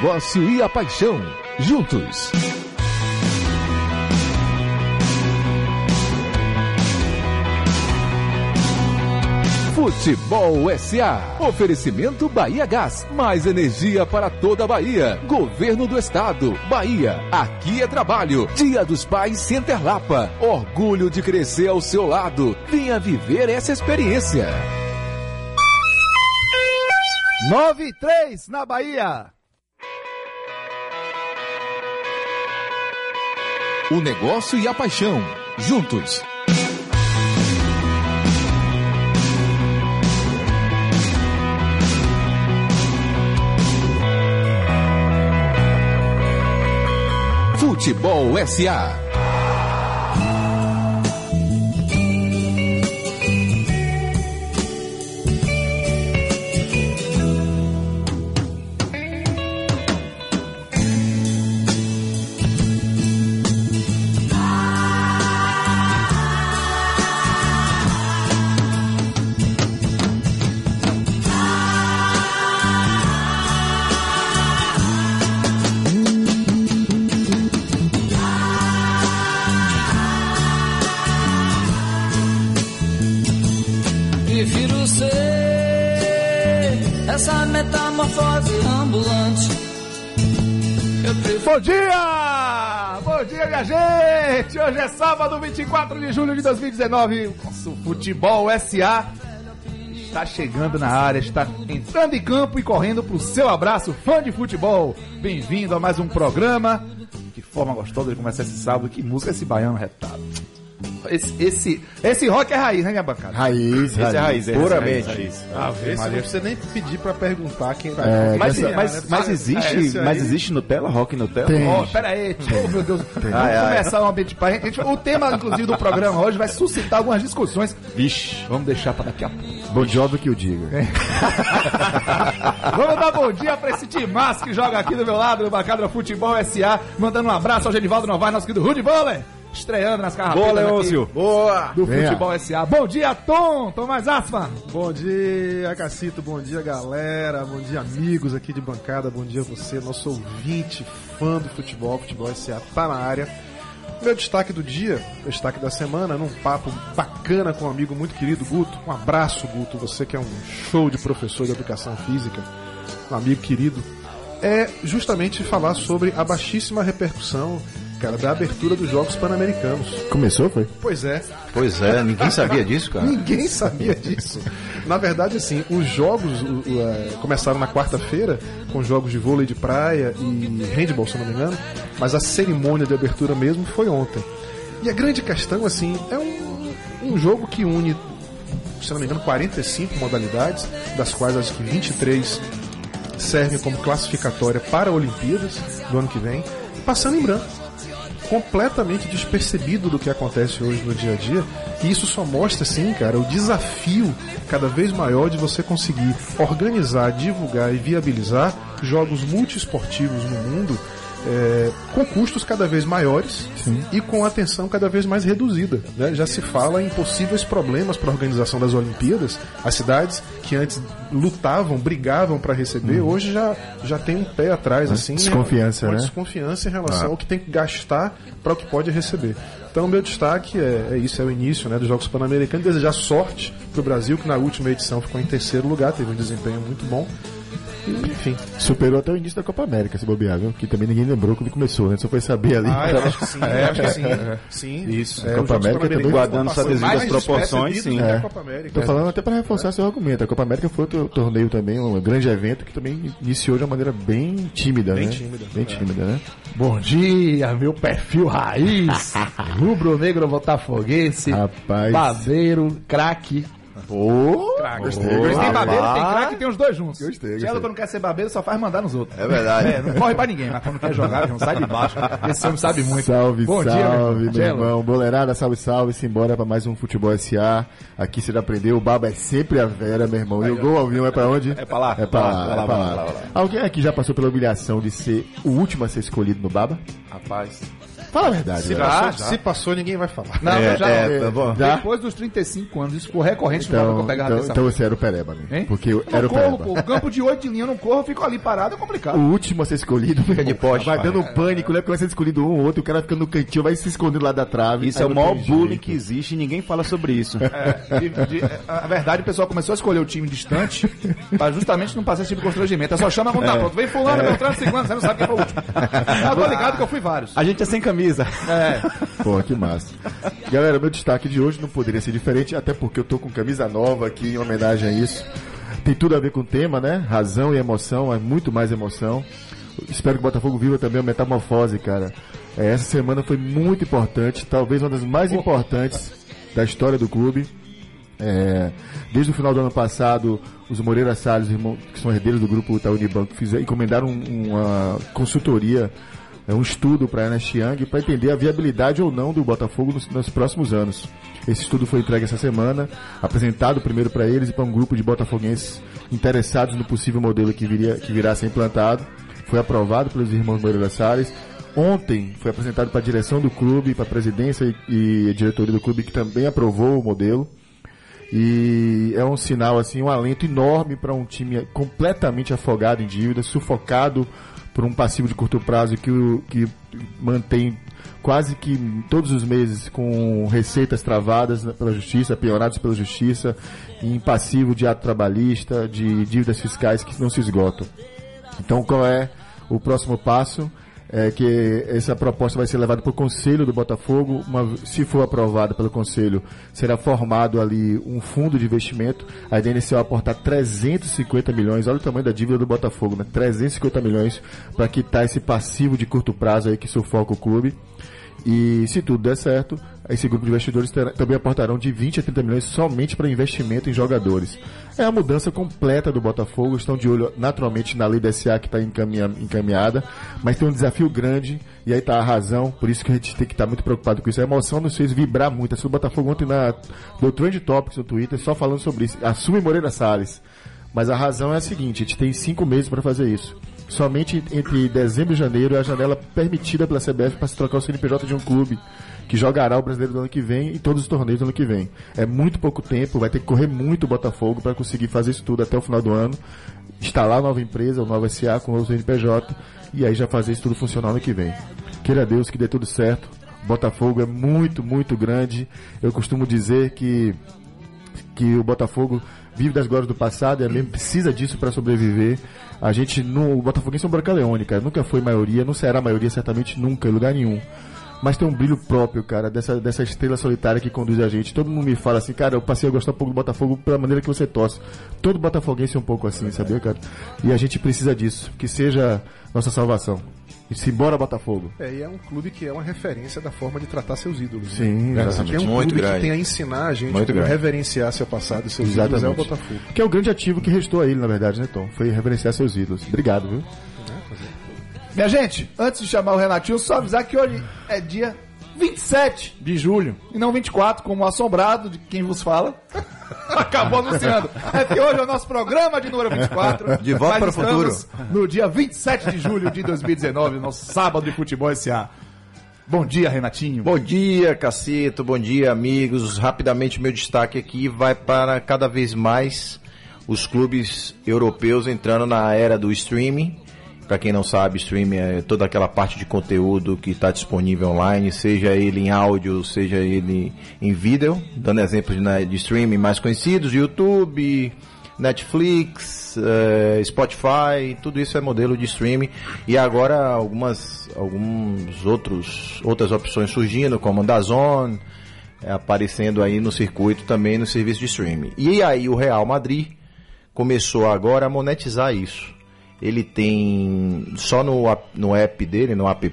negócio e a paixão. Juntos. Futebol SA. Oferecimento Bahia Gás. Mais energia para toda a Bahia. Governo do Estado. Bahia. Aqui é trabalho. Dia dos Pais Center Lapa. Orgulho de crescer ao seu lado. Venha viver essa experiência. 9 e 3 na Bahia. O negócio e a paixão. Juntos. Futebol SA. Bom dia! Bom dia, minha gente! Hoje é sábado, 24 de julho de 2019. O Nosso Futebol SA está chegando na área, está entrando em campo e correndo pro seu abraço, fã de futebol. Bem-vindo a mais um programa. Que forma gostosa de começar esse sábado. Que música esse baiano retado. Esse, esse, esse rock é raiz, né, minha bancada? Raiz, Esse é raiz, é puramente. raiz. Ah, não precisa nem pedir pra perguntar quem vai. É, Mas, mas, mas, mas, existe, aí- mas existe Nutella, rock Nutella? É. Tem. Ó, pera aí, oh, meu Deus. Vamos Ai, ai. começar um ambiente para gente, gente- O tema, inclusive, do programa hoje vai suscitar algumas discussões. Vixe, Vamos deixar para daqui a pouco. Bon Jovi que o diga. Vamos dar bom dia para esse timaço que joga aqui do meu lado, no Bacadra Futebol SA. Mandando um abraço ao Genivaldo Novaes, nosso querido Rudy Boller. Estreando nas carrapetas Boa, Leôncio. Boa! do Venha. Futebol SA. Bom dia, Tom. Tomás Asma. Bom dia, Cacito. Bom dia, galera. Bom dia, amigos aqui de bancada. Bom dia, você, nosso ouvinte, fã do futebol. Futebol SA tá na área. Meu destaque do dia, meu destaque da semana, num papo bacana com um amigo muito querido, Guto. Um abraço, Guto. Você que é um show de professor de educação física, um amigo querido. É justamente falar sobre a baixíssima repercussão, cara, da abertura dos Jogos Pan-Americanos. Começou, foi? Pois é, Pois é, ninguém sabia disso, cara. Ninguém sabia disso. Na verdade, assim, os jogos o, é, começaram na quarta-feira, com jogos de vôlei de praia e handball, se eu não me engano, mas a cerimônia de abertura mesmo foi ontem. E a grande questão, assim, é um, um jogo que une, se eu não me engano, 45 modalidades, das quais acho que 23 servem como classificatória para Olimpíadas do ano que vem, passando em branco completamente despercebido do que acontece hoje no dia a dia. E isso só mostra, assim, cara, o desafio cada vez maior de você conseguir organizar, divulgar e viabilizar jogos multiesportivos no mundo é, com custos cada vez maiores e com atenção cada vez mais reduzida. né? Já se fala em possíveis problemas para a organização das Olimpíadas. As cidades que antes lutavam, brigavam para receber, hoje já, já tem um pé atrás, assim. desconfiança, uma né? desconfiança em relação ao que tem que gastar para o que pode receber. Então, meu destaque é, é isso, é o início né, dos Jogos Pan-Americanos. Desejar sorte para o Brasil, que na última edição ficou em terceiro lugar, teve um desempenho muito bom. Enfim. Superou até o início da Copa América, se bobear, viu? Que também ninguém lembrou quando começou, né? Só foi saber ali. Ah, eu acho que sim, acho que sim. Sim. Isso. É, Copa os Jogos América também guardando suas devidas proporções, sim. É. Copa América. Tô falando até para reforçar seu argumento. A Copa América foi outro torneio também, um grande evento que também iniciou de uma maneira bem tímida, Bem né? tímida, Bem é. tímida, né? Bom dia, meu perfil raiz. Rubro-negro botafoguense. Rapaz. Babeiro, craque. Ô, Gostei. Eles têm babeiro, tem craque e tem os dois juntos. Gostei, Cello, gostei. quando quer ser babeiro, só faz mandar nos outros. É verdade. É, não corre pra ninguém, mas quando quer jogar, não sai de baixo. Esse homem sabe muito. Salve, Bom salve, dia, meu irmão. meu Cello. irmão. Boleirada, salve, salve. Simbora pra mais um Futebol SA. Aqui você já aprendeu, o baba é sempre a Vera, meu irmão. E o gol ao vivo é pra onde? É pra lá. É pra lá, é pra lá. Alguém aqui já passou pela humilhação de ser o último a ser escolhido no baba? Rapaz, Fala a verdade. Se, velho. passou, já. se passou, ninguém vai falar. Não, É, já é, não. tá bom. Já? Depois dos 35 anos, isso for recorrente, não dá Então, pra pegar então, então você era o Pereba, né? Hein? Porque eu Eu era não o corro, Pereba. pô. O campo de 8 de linha eu não corro, eu fico ali parado, é complicado. O último a ser escolhido. Fica de poste, Vai pai. dando pânico, né? Porque vai ser escolhido um ou outro, o cara fica no cantinho, vai se escondendo lá da trave. Isso é o não maior bullying jeito. que existe e ninguém fala sobre isso. É, de- de- é, a verdade, o pessoal começou a escolher o time distante pra justamente não passar esse tipo de constrangimento. É só chama quando tá pronto. Vem fulano, Beltrano, ciclano, você não sabe quem foi o último. Eu tô ligado que eu fui vários. A gente é sem camisa. É, Pô, que massa. Galera, meu destaque de hoje não poderia ser diferente, até porque eu tô com camisa nova aqui em homenagem a isso. Tem tudo a ver com o tema, né? Razão e emoção, é muito mais emoção. Espero que o Botafogo viva também a metamorfose, cara. É, essa semana foi muito importante, talvez uma das mais importantes da história do clube. É, desde o final do ano passado, os Moreira Salles, irmão- que são herdeiros do grupo Itaú Unibanco, fizeram, encomendaram um- uma consultoria, é, um estudo para a Ernest Young para entender a viabilidade ou não do Botafogo nos, nos próximos anos. Esse estudo foi entregue essa semana, apresentado primeiro para eles e para um grupo de botafoguenses interessados no possível modelo que, viria, que virá a ser implantado. Foi aprovado pelos irmãos Moreira Salles. Ontem foi apresentado para a direção do clube, para a presidência e, e a diretoria do clube que também aprovou o modelo. E é um sinal, assim, um alento enorme para um time completamente afogado em dívidas, sufocado por um passivo de curto prazo que, que mantém quase que todos os meses com receitas travadas pela justiça, piorados pela justiça, em passivo de ato trabalhista, de dívidas fiscais que não se esgotam. Então, qual é o próximo passo? É que essa proposta vai ser levada para o Conselho do Botafogo. Uma- se for aprovada pelo Conselho, será formado ali um fundo de investimento. A ideia inicial é aportar 350 milhões. Olha o tamanho da dívida do Botafogo, né? 350 milhões para quitar esse passivo de curto prazo aí que sufoca o clube. E se tudo der certo, esse grupo de investidores terá- também aportarão de 20 a 30 milhões somente para investimento em jogadores. É a mudança completa do Botafogo. Estão de olho naturalmente na lei da SA que está encaminhada, mas tem um desafio grande e aí está a razão. Por isso que a gente tem que estar muito preocupado com isso. A emoção nos fez vibrar muito. Assim, o Botafogo ontem na, do Trend Topics no Twitter só falando sobre isso. Assume Moreira Salles. Mas a razão é a seguinte: a gente tem cinco meses para fazer isso. Somente entre dezembro e janeiro é a janela permitida pela CBF para se trocar o CNPJ de um clube que jogará o brasileiro do ano que vem e todos os torneios do ano que vem. É muito pouco tempo, vai ter que correr muito o Botafogo para conseguir fazer isso tudo até o final do ano, instalar a nova empresa, o novo SA com o CNPJ e aí já fazer isso tudo funcionar ano que vem. Queira Deus que dê tudo certo. Botafogo é muito, muito grande. Eu costumo dizer que que o Botafogo vive das glórias do passado e mesmo precisa disso para sobreviver. A gente, no, o Botafoguense é um Brancaleone, cara. Nunca foi maioria, não será maioria, certamente nunca, em lugar nenhum. Mas tem um brilho próprio, cara, dessa, dessa estrela solitária que conduz a gente. Todo mundo me fala assim, cara, eu passei a gostar um pouco do Botafogo pela maneira que você torce. Todo botafoguense é um pouco assim, sabia, cara? E a gente precisa disso, que seja nossa salvação. E simbora Botafogo. É, e é um clube que é uma referência da forma de tratar seus ídolos. né? Sim, é, exatamente. Se tem um Muito clube grande. que tem a ensinar a gente Muito grande. reverenciar seu passado e seus ídolos é o Exatamente. Botafogo. Que é o grande ativo que restou a ele, na verdade, né, Tom? Foi reverenciar seus ídolos. Obrigado, viu? Minha gente, antes de chamar o Renatinho, só avisar que hoje é dia 27 de julho e não 24, como o assombrado de quem vos fala. Acabou anunciando. É que hoje é o nosso programa de número 24. De volta para o estamos No dia 27 de julho de 2019, nosso sábado de futebol SA. Bom dia, Renatinho. Bom dia, Cacito. Bom dia, amigos. Rapidamente, meu destaque aqui vai para cada vez mais os clubes europeus entrando na era do streaming. Para quem não sabe, streaming é toda aquela parte de conteúdo que está disponível online, seja ele em áudio, seja ele em vídeo. Dando exemplos de, né, de streaming mais conhecidos, YouTube, Netflix, eh, Spotify, tudo isso é modelo de streaming. E agora algumas alguns outros outras opções surgindo, como Dazon, eh, aparecendo aí no circuito também no serviço de streaming. E aí o Real Madrid começou agora a monetizar isso. Ele tem só no, no app dele, no app,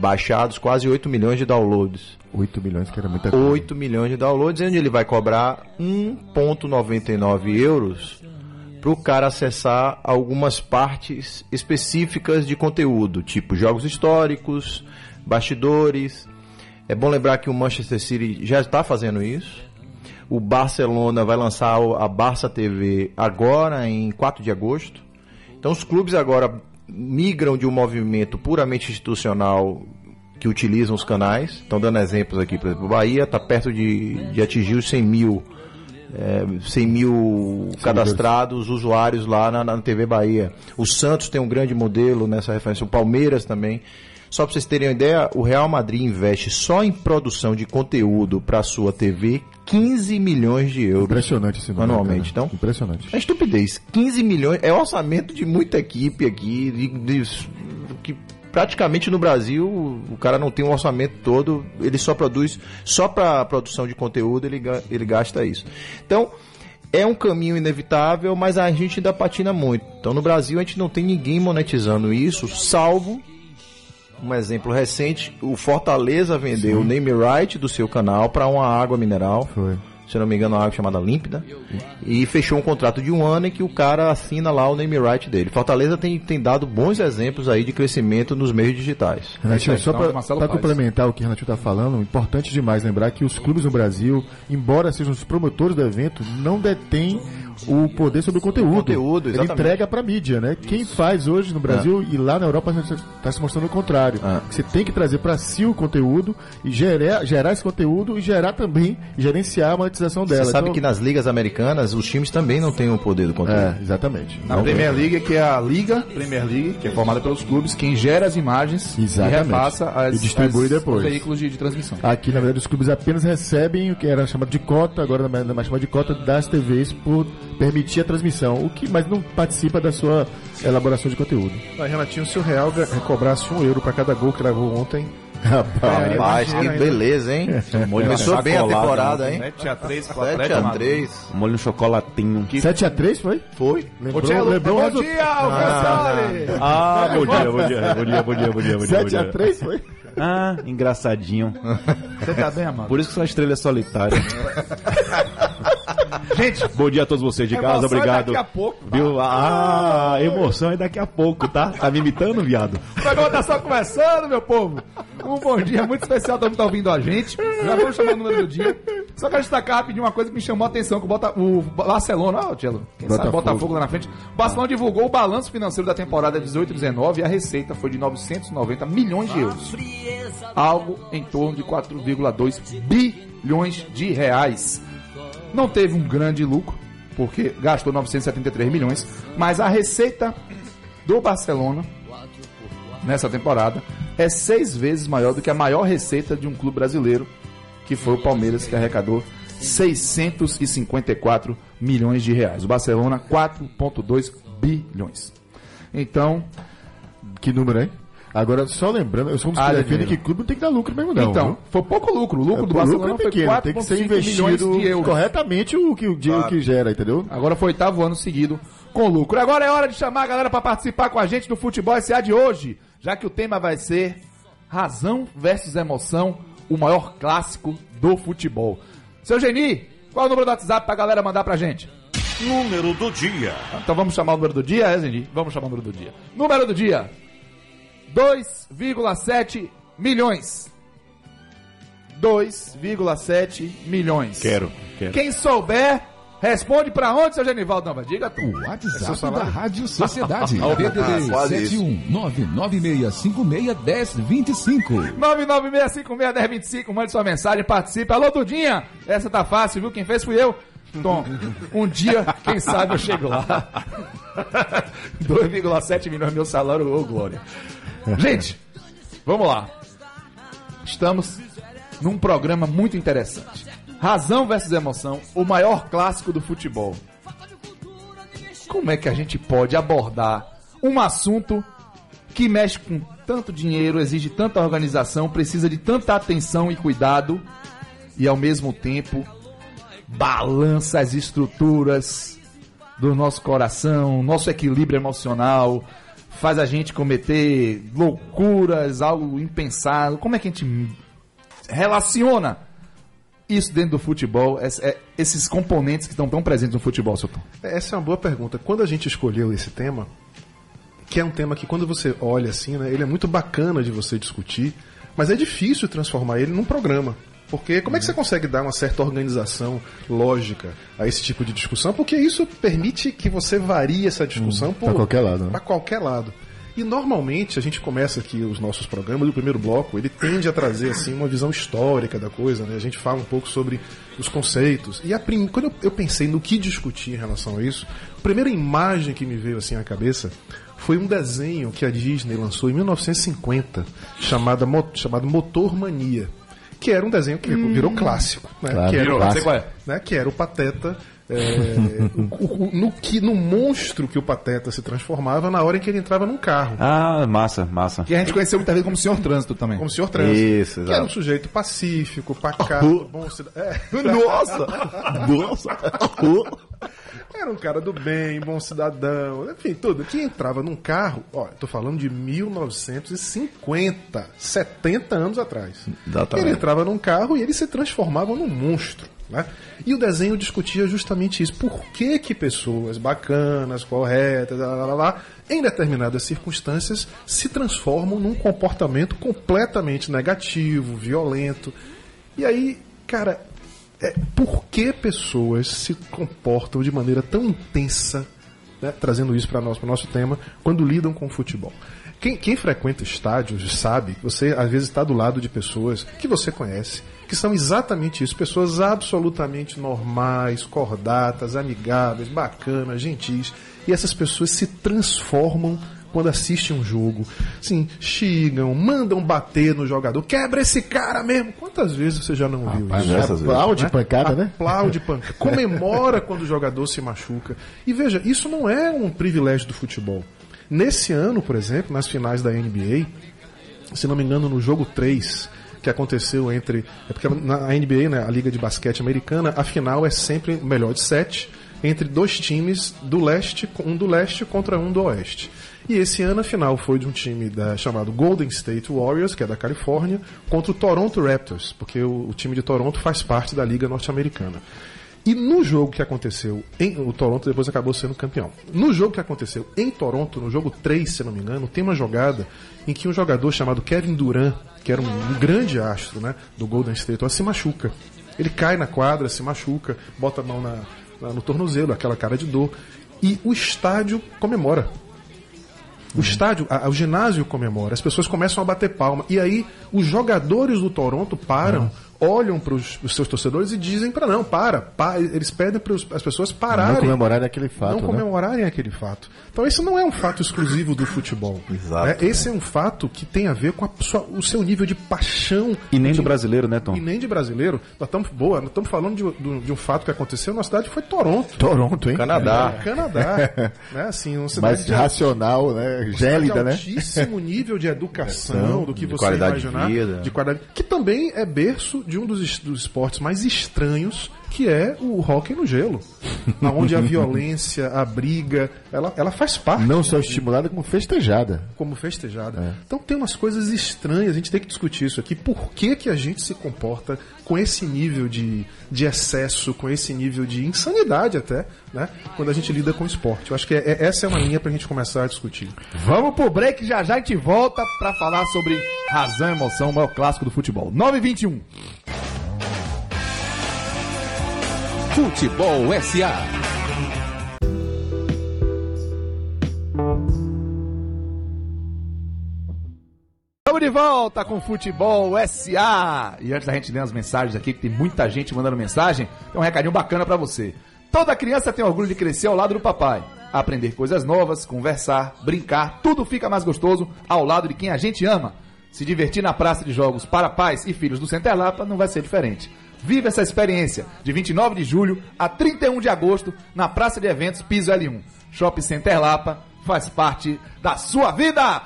baixados quase 8 milhões de downloads. 8 milhões, que era muita coisa. 8 milhões de downloads, onde ele vai cobrar 1,99 euros para o cara acessar algumas partes específicas de conteúdo, tipo jogos históricos, bastidores. É bom lembrar que o Manchester City já está fazendo isso. O Barcelona vai lançar a Barça TV agora, em 4 de agosto. Então os clubes agora migram de um movimento puramente institucional que utilizam os canais. Estão dando exemplos aqui, por exemplo, o Bahia está perto de, de atingir os 100 mil, é, 100 mil cadastrados usuários lá na, na TV Bahia. O Santos tem um grande modelo nessa referência, o Palmeiras também. Só para vocês terem uma ideia, o Real Madrid investe só em produção de conteúdo para sua TV 15 milhões de euros Impressionante esse número. anualmente. cara. Então, Impressionante. é estupidez. 15 milhões é orçamento de muita equipe aqui, de, de- que praticamente no Brasil o cara não tem um orçamento todo, ele só produz, só para produção de conteúdo ele, ele gasta isso. Então, é um caminho inevitável, mas a gente ainda patina muito. Então, no Brasil a gente não tem ninguém monetizando isso, salvo um exemplo recente, o Fortaleza vendeu o name right do seu canal para uma água mineral Foi. se não me engano, uma água chamada Límpida, e fechou um contrato de um ano em que o cara assina lá o name right dele. Fortaleza tem, tem dado bons exemplos aí de crescimento nos meios digitais. Renatinho, É, só então, para complementar o que o Renatinho está falando, importante demais lembrar que os clubes no Brasil, embora sejam os promotores do evento, não detêm o poder sobre o conteúdo. conteúdo, Ele entrega para mídia, né? Quem faz hoje no Brasil e lá na Europa está se mostrando o contrário. Ah. Você tem que trazer para si o conteúdo e gerar, gerar esse conteúdo e gerar também, gerenciar a monetização dela. Você sabe Então- que nas ligas americanas os times também não têm o poder do conteúdo. É, exatamente. Na Não- Premier League, que é a Liga Premier League, que é formada pelos clubes, quem gera as imagens Exatamente. e repassa as, E distribui as- depois. os veículos de, de transmissão. Aqui, na verdade, os clubes apenas recebem o que era chamado de cota, agora não é mais chamado de cota das TVs por permitir a transmissão, o que, mas não participa da sua elaboração de conteúdo. Aí, Renatinho, se o Real ga- cobrasse um euro pra cada gol que levou ontem, Rapaz, Rapaz, que beleza, hein? Começou bem a temporada, hein? 7x3 7 a 3 Molho no chocolatinho. 7x3 foi? Foi. Lembrou, Tchelo, lembrou bom dia, Alcaçole! Ah, bom dia, bom dia, bom dia, bom dia, bom dia, bom dia. bom dia. 7x3 foi? Ah, engraçadinho. Você tá bem, amado? Por isso que são estrelas solitárias. Gente, Bom dia a todos vocês de casa, Emoção é obrigado. daqui a pouco, tá? Viu? Ah, emoção é daqui a pouco, tá? Tá me imitando, viado? o programa tá só começando, meu povo. Um bom dia muito especial, todo mundo tá ouvindo a gente. Já vamos chamar o número do dia. Só quero destacar rapidinho uma coisa que me chamou a atenção, que o, Bota, o Barcelona, ó, Tchelo, quem sabe Botafogo. Botafogo lá na frente. O Barcelona divulgou o balanço financeiro da temporada 18-19 e a receita foi de 990 milhões de euros. Algo em torno de 4,2 bilhões de reais. Não teve um grande lucro, porque gastou 973 milhões, mas a receita do Barcelona nessa temporada é seis vezes maior do que a maior receita de um clube brasileiro, que foi o Palmeiras, que arrecadou 654 milhões de reais. O Barcelona, 4,2 bilhões. Então, Que número, hein? Agora, só lembrando, eu sou um dos Ah, que dinheiro. que clube não tem que dar lucro mesmo, não. então viu? foi pouco lucro. O lucro É, do Barcelona lucro é foi pequeno, tem que ser 4,5 milhões investido de euros. corretamente o que, o, dinheiro que gera, entendeu? Agora foi oitavo ano seguido com lucro. Agora é hora de chamar a galera para participar com a gente do Futebol SA de hoje, já que o tema vai ser razão versus emoção, o maior clássico do futebol. Seu Geni, qual é o número do WhatsApp pra galera mandar pra gente? Número do dia. Então vamos chamar o número do dia, é, Geni? Vamos chamar o número do dia. Número do dia: 2,7 milhões. 2,7 milhões. Quero, quero. Quem souber, responde pra onde, seu Genivaldo? Não, mas diga tu. O WhatsApp da Rádio Sociedade. DDD Ah, quase 71 996561025. 996561025, mande sua mensagem, participe. Alô, Dudinha! Essa tá fácil, viu? Quem fez fui eu. Tom, um dia, quem sabe eu chego lá. 2,7 milhões meu salário, ô glória. Gente, vamos lá. Estamos num programa muito interessante. Razão versus emoção, o maior clássico do futebol. Como é que a gente pode abordar um assunto que mexe com tanto dinheiro, exige tanta organização, precisa de tanta atenção e cuidado e ao mesmo tempo balança as estruturas do nosso coração, nosso equilíbrio emocional, faz a gente cometer loucuras, algo impensado. Como é que a gente relaciona isso dentro do futebol, é- esses componentes que estão tão presentes no futebol, seu Tom? Essa é uma boa pergunta. Quando a gente escolheu esse tema, que é um tema que quando você olha assim, né, ele é muito bacana de você discutir, mas é difícil transformar ele num programa. Porque como é que você consegue dar uma certa organização lógica a esse tipo de discussão? Porque isso permite que você varie essa discussão pra qualquer lado, né? Pra qualquer lado. E normalmente a gente começa aqui os nossos programas, o primeiro bloco, ele tende a trazer assim uma visão histórica da coisa, né? A gente fala um pouco sobre os conceitos. E a prim... quando eu, eu pensei no que discutir em relação a isso, a primeira imagem que me veio assim à cabeça foi um desenho que a Disney lançou em 1950, chamada, chamado Motor Mania. Que era um desenho que virou clássico, né? Claro, que, era, virou, o- sei qual é. né? que era o Pateta. é, o- o- no, que, no monstro que o Pateta se transformava na hora em que ele entrava num carro. Ah, massa, massa. Que a gente conheceu muitas vezes como Senhor Trânsito também. Como o senhor Trânsito. Isso, Que exato. era um sujeito pacífico, pacato, bom cidadão. É, Nossa! Nossa! Era um cara do bem, bom cidadão, enfim, tudo. Que entrava num carro, ó, tô falando de 1950, 70 anos atrás. Exatamente. Ele entrava num carro e ele se transformava num monstro. Né? E o desenho discutia justamente isso. Por que, que pessoas bacanas, corretas, lá, lá, lá, lá, em determinadas circunstâncias, se transformam num comportamento completamente negativo, violento. E aí, cara, é, por que pessoas se comportam de maneira tão intensa, né, trazendo isso para nós, para o nosso tema, quando lidam com o futebol? Quem, quem frequenta estádios sabe que você às vezes está do lado de pessoas que você conhece, que são exatamente isso, pessoas absolutamente normais, cordatas, amigáveis, bacanas, gentis, e essas pessoas se transformam quando assistem um jogo, assim, xingam, mandam bater no jogador, quebra esse cara mesmo. Quantas vezes você já não viu isso? diversas vezes. Aplaude pancada, né? Aplaude, panca. comemora quando o jogador se machuca. E veja, isso não é um privilégio do futebol. Nesse ano, por exemplo, nas finais da NBA, se não me engano, no jogo 3, que aconteceu entre. É porque na NBA, né, a Liga de Basquete Americana, a final é sempre o melhor de sete entre dois times do leste, um do leste contra um do oeste. E esse ano a final foi de um time da, chamado Golden State Warriors, que é da Califórnia, contra o Toronto Raptors, porque o, o time de Toronto faz parte da Liga Norte-Americana. E no jogo que aconteceu em. O Toronto depois acabou sendo campeão. No jogo que aconteceu em Toronto, no jogo 3, se não me engano, tem uma jogada em que um jogador chamado Kevin Durant, que era um, um grande astro né, do Golden State, se machuca. Ele cai na quadra, se machuca, bota a mão na, na- no tornozelo, aquela cara de dor. E o estádio comemora. O estádio, a- o ginásio comemora, as pessoas começam a bater palma. E aí os jogadores do Toronto param, olham para os seus torcedores e dizem para não, para, pa- eles pedem para as pessoas pararem. Não comemorar aquele fato, não né? comemorarem aquele fato. Então esse não é um fato exclusivo do futebol. Exato. né? Esse é um fato que tem a ver com a sua- o seu nível de paixão. E nem de- do brasileiro, né, Tom? E nem de brasileiro. Nós estamos boa, nós estamos falando de, de- de um fato que aconteceu na cidade que foi Toronto. Toronto, hein? Canadá. Canadá. né? Assim, uma cidade Mais de- racional, né? Gélida, de né? altíssimo nível de educação, do que de você qualidade de imaginar, vida. de qualidade, que também é berço de um dos, dos esportes mais estranhos, que é o hóquei no gelo, aonde a violência, a briga, ela, ela faz parte Não só estimulada, como festejada. como festejada. Então tem umas coisas estranhas, a gente tem que discutir isso aqui. Por que, que a gente se comporta com esse nível de, de excesso, com esse nível de insanidade até, né? Quando a gente lida com esporte. Eu acho que é- é- essa é uma linha pra gente começar a discutir. Vamos pro break, já já a gente volta pra falar sobre razão e emoção, o maior clássico do futebol. 9 e 21. Futebol SA. Estamos de volta com Futebol SA. E antes da gente ler as mensagens aqui, que tem muita gente mandando mensagem, tem um recadinho bacana pra você. Toda criança tem orgulho de crescer ao lado do papai. Aprender coisas novas, conversar, brincar, tudo fica mais gostoso ao lado de quem a gente ama. Se divertir na praça de jogos para pais e filhos do Center Lapa não vai ser diferente. Viva essa experiência de 29 de julho a 31 de agosto na Praça de Eventos Piso L1. Shopping Center Lapa faz parte da sua vida!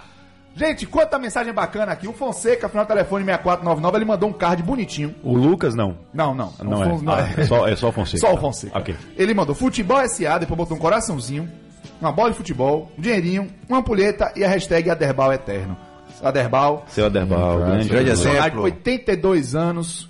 Gente, quanta mensagem bacana aqui. O Fonseca, final do telefone 6499, ele mandou um card bonitinho. O Lucas, não. Não, não. Não O é. Fon- Ah, é só, é só o Fonseca. Só o Fonseca. Ok. Ele mandou futebol SA, depois botou um coraçãozinho, uma bola de futebol, um dinheirinho, uma ampulheta e a hashtag Aderbal Eterno. Aderbal, Seu Aderbal, grande, grande exemplo. personagem de 82 anos,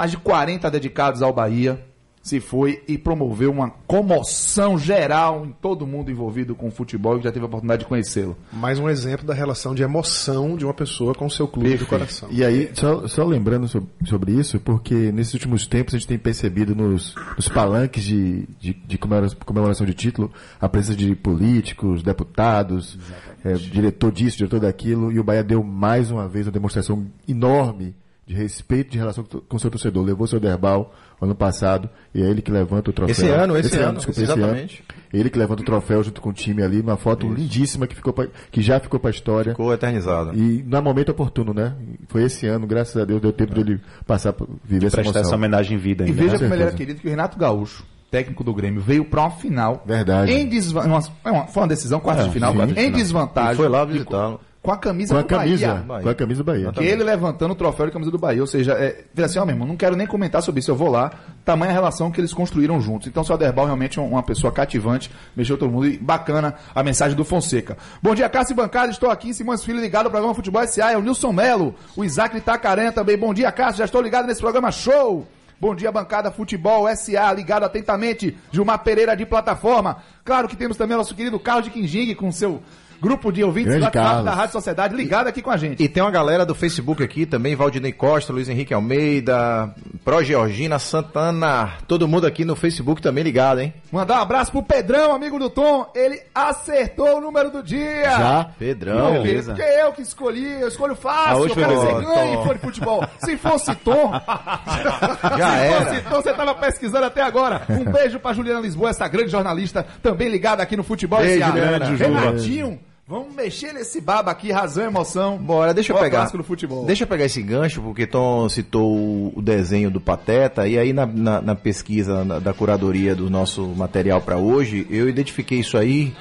mais de 40 dedicados ao Bahia. se foi e promoveu uma comoção geral em todo mundo envolvido com o futebol que já teve a oportunidade de conhecê-lo. Mais um exemplo da relação de emoção de uma pessoa com o seu clube do coração. E aí, só, só lembrando so- sobre isso, porque nesses últimos tempos a gente tem percebido nos, nos palanques de, de, de comemora- comemoração de título a presença de políticos, deputados, é, diretor disso, diretor daquilo, e o Bahia deu mais uma vez uma demonstração enorme de respeito de relação com seu torcedor. Levou seu Derbal ano passado, e é ele que levanta o troféu. Esse ano, esse ano, desculpa, exatamente. esse ano. Ele que levanta o troféu junto com o time ali, uma foto lindíssima que, ficou pra- que já ficou para a história. Ficou eternizada. E no momento oportuno, né? Foi esse ano, graças a Deus, deu tempo de ele passar por viver essa Prestar essa emoção. homenagem em vida E ainda. veja né? como ele era querido que o Renato Gaúcho, técnico do Grêmio, veio para uma final. Verdade. Em desva- uma- é foi uma decisão, quarta de final, sim, em final. desvantagem. E foi lá E visitá-lo. Com, a camisa Com a do camisa, Bahia. com a camisa do Bahia. Que ele levantando o troféu de camisa do Bahia. Ou seja, é, vira assim, ó, meu irmão, não quero nem comentar sobre isso, eu vou lá. Tamanha relação que eles construíram juntos. Então, o seu Aderbal realmente é uma pessoa cativante, mexeu todo mundo e bacana a mensagem do Fonseca. Bom dia, Cássio Bancada, estou aqui em Simões Filho ligado ao programa Futebol SA, é o Nilson Melo, o Isaac de Itacaré também. Bom dia, Cássio, já estou ligado nesse programa show. Bom dia, bancada Futebol SA, ligado atentamente, Gilmar Pereira de plataforma. Claro que temos também o nosso querido Carlos de Quinjing com seu grupo de ouvintes Grande WhatsApp Carlos. da Rádio Sociedade ligado aqui com a gente. E tem uma galera do Facebook aqui também, Valdinei Costa, Luiz Henrique Almeida, Pro Georgina Santana, todo mundo aqui no Facebook também ligado, hein? Mandar um abraço pro Pedrão, amigo do Tom. Ele acertou o número do dia. Já? Pedrão. beleza. Porque eu que escolhi, eu escolho fácil, Ah, hoje eu quero você ganhe for de futebol. Se fosse Tom, Já se era. fosse Tom, você tava pesquisando até agora. Um beijo pra Juliana Lisboa, essa grande jornalista, também ligada aqui no Futebol Beijo, SA. Juliana. Renatinho, vamos mexer nesse baba aqui, razão e emoção. Bora, deixa eu Qual é pegar. do futebol? Deixa eu pegar esse gancho, porque Tom citou o- o desenho do Pateta, e aí na, na- na pesquisa na- da curadoria do nosso material para hoje, eu identifiquei isso aí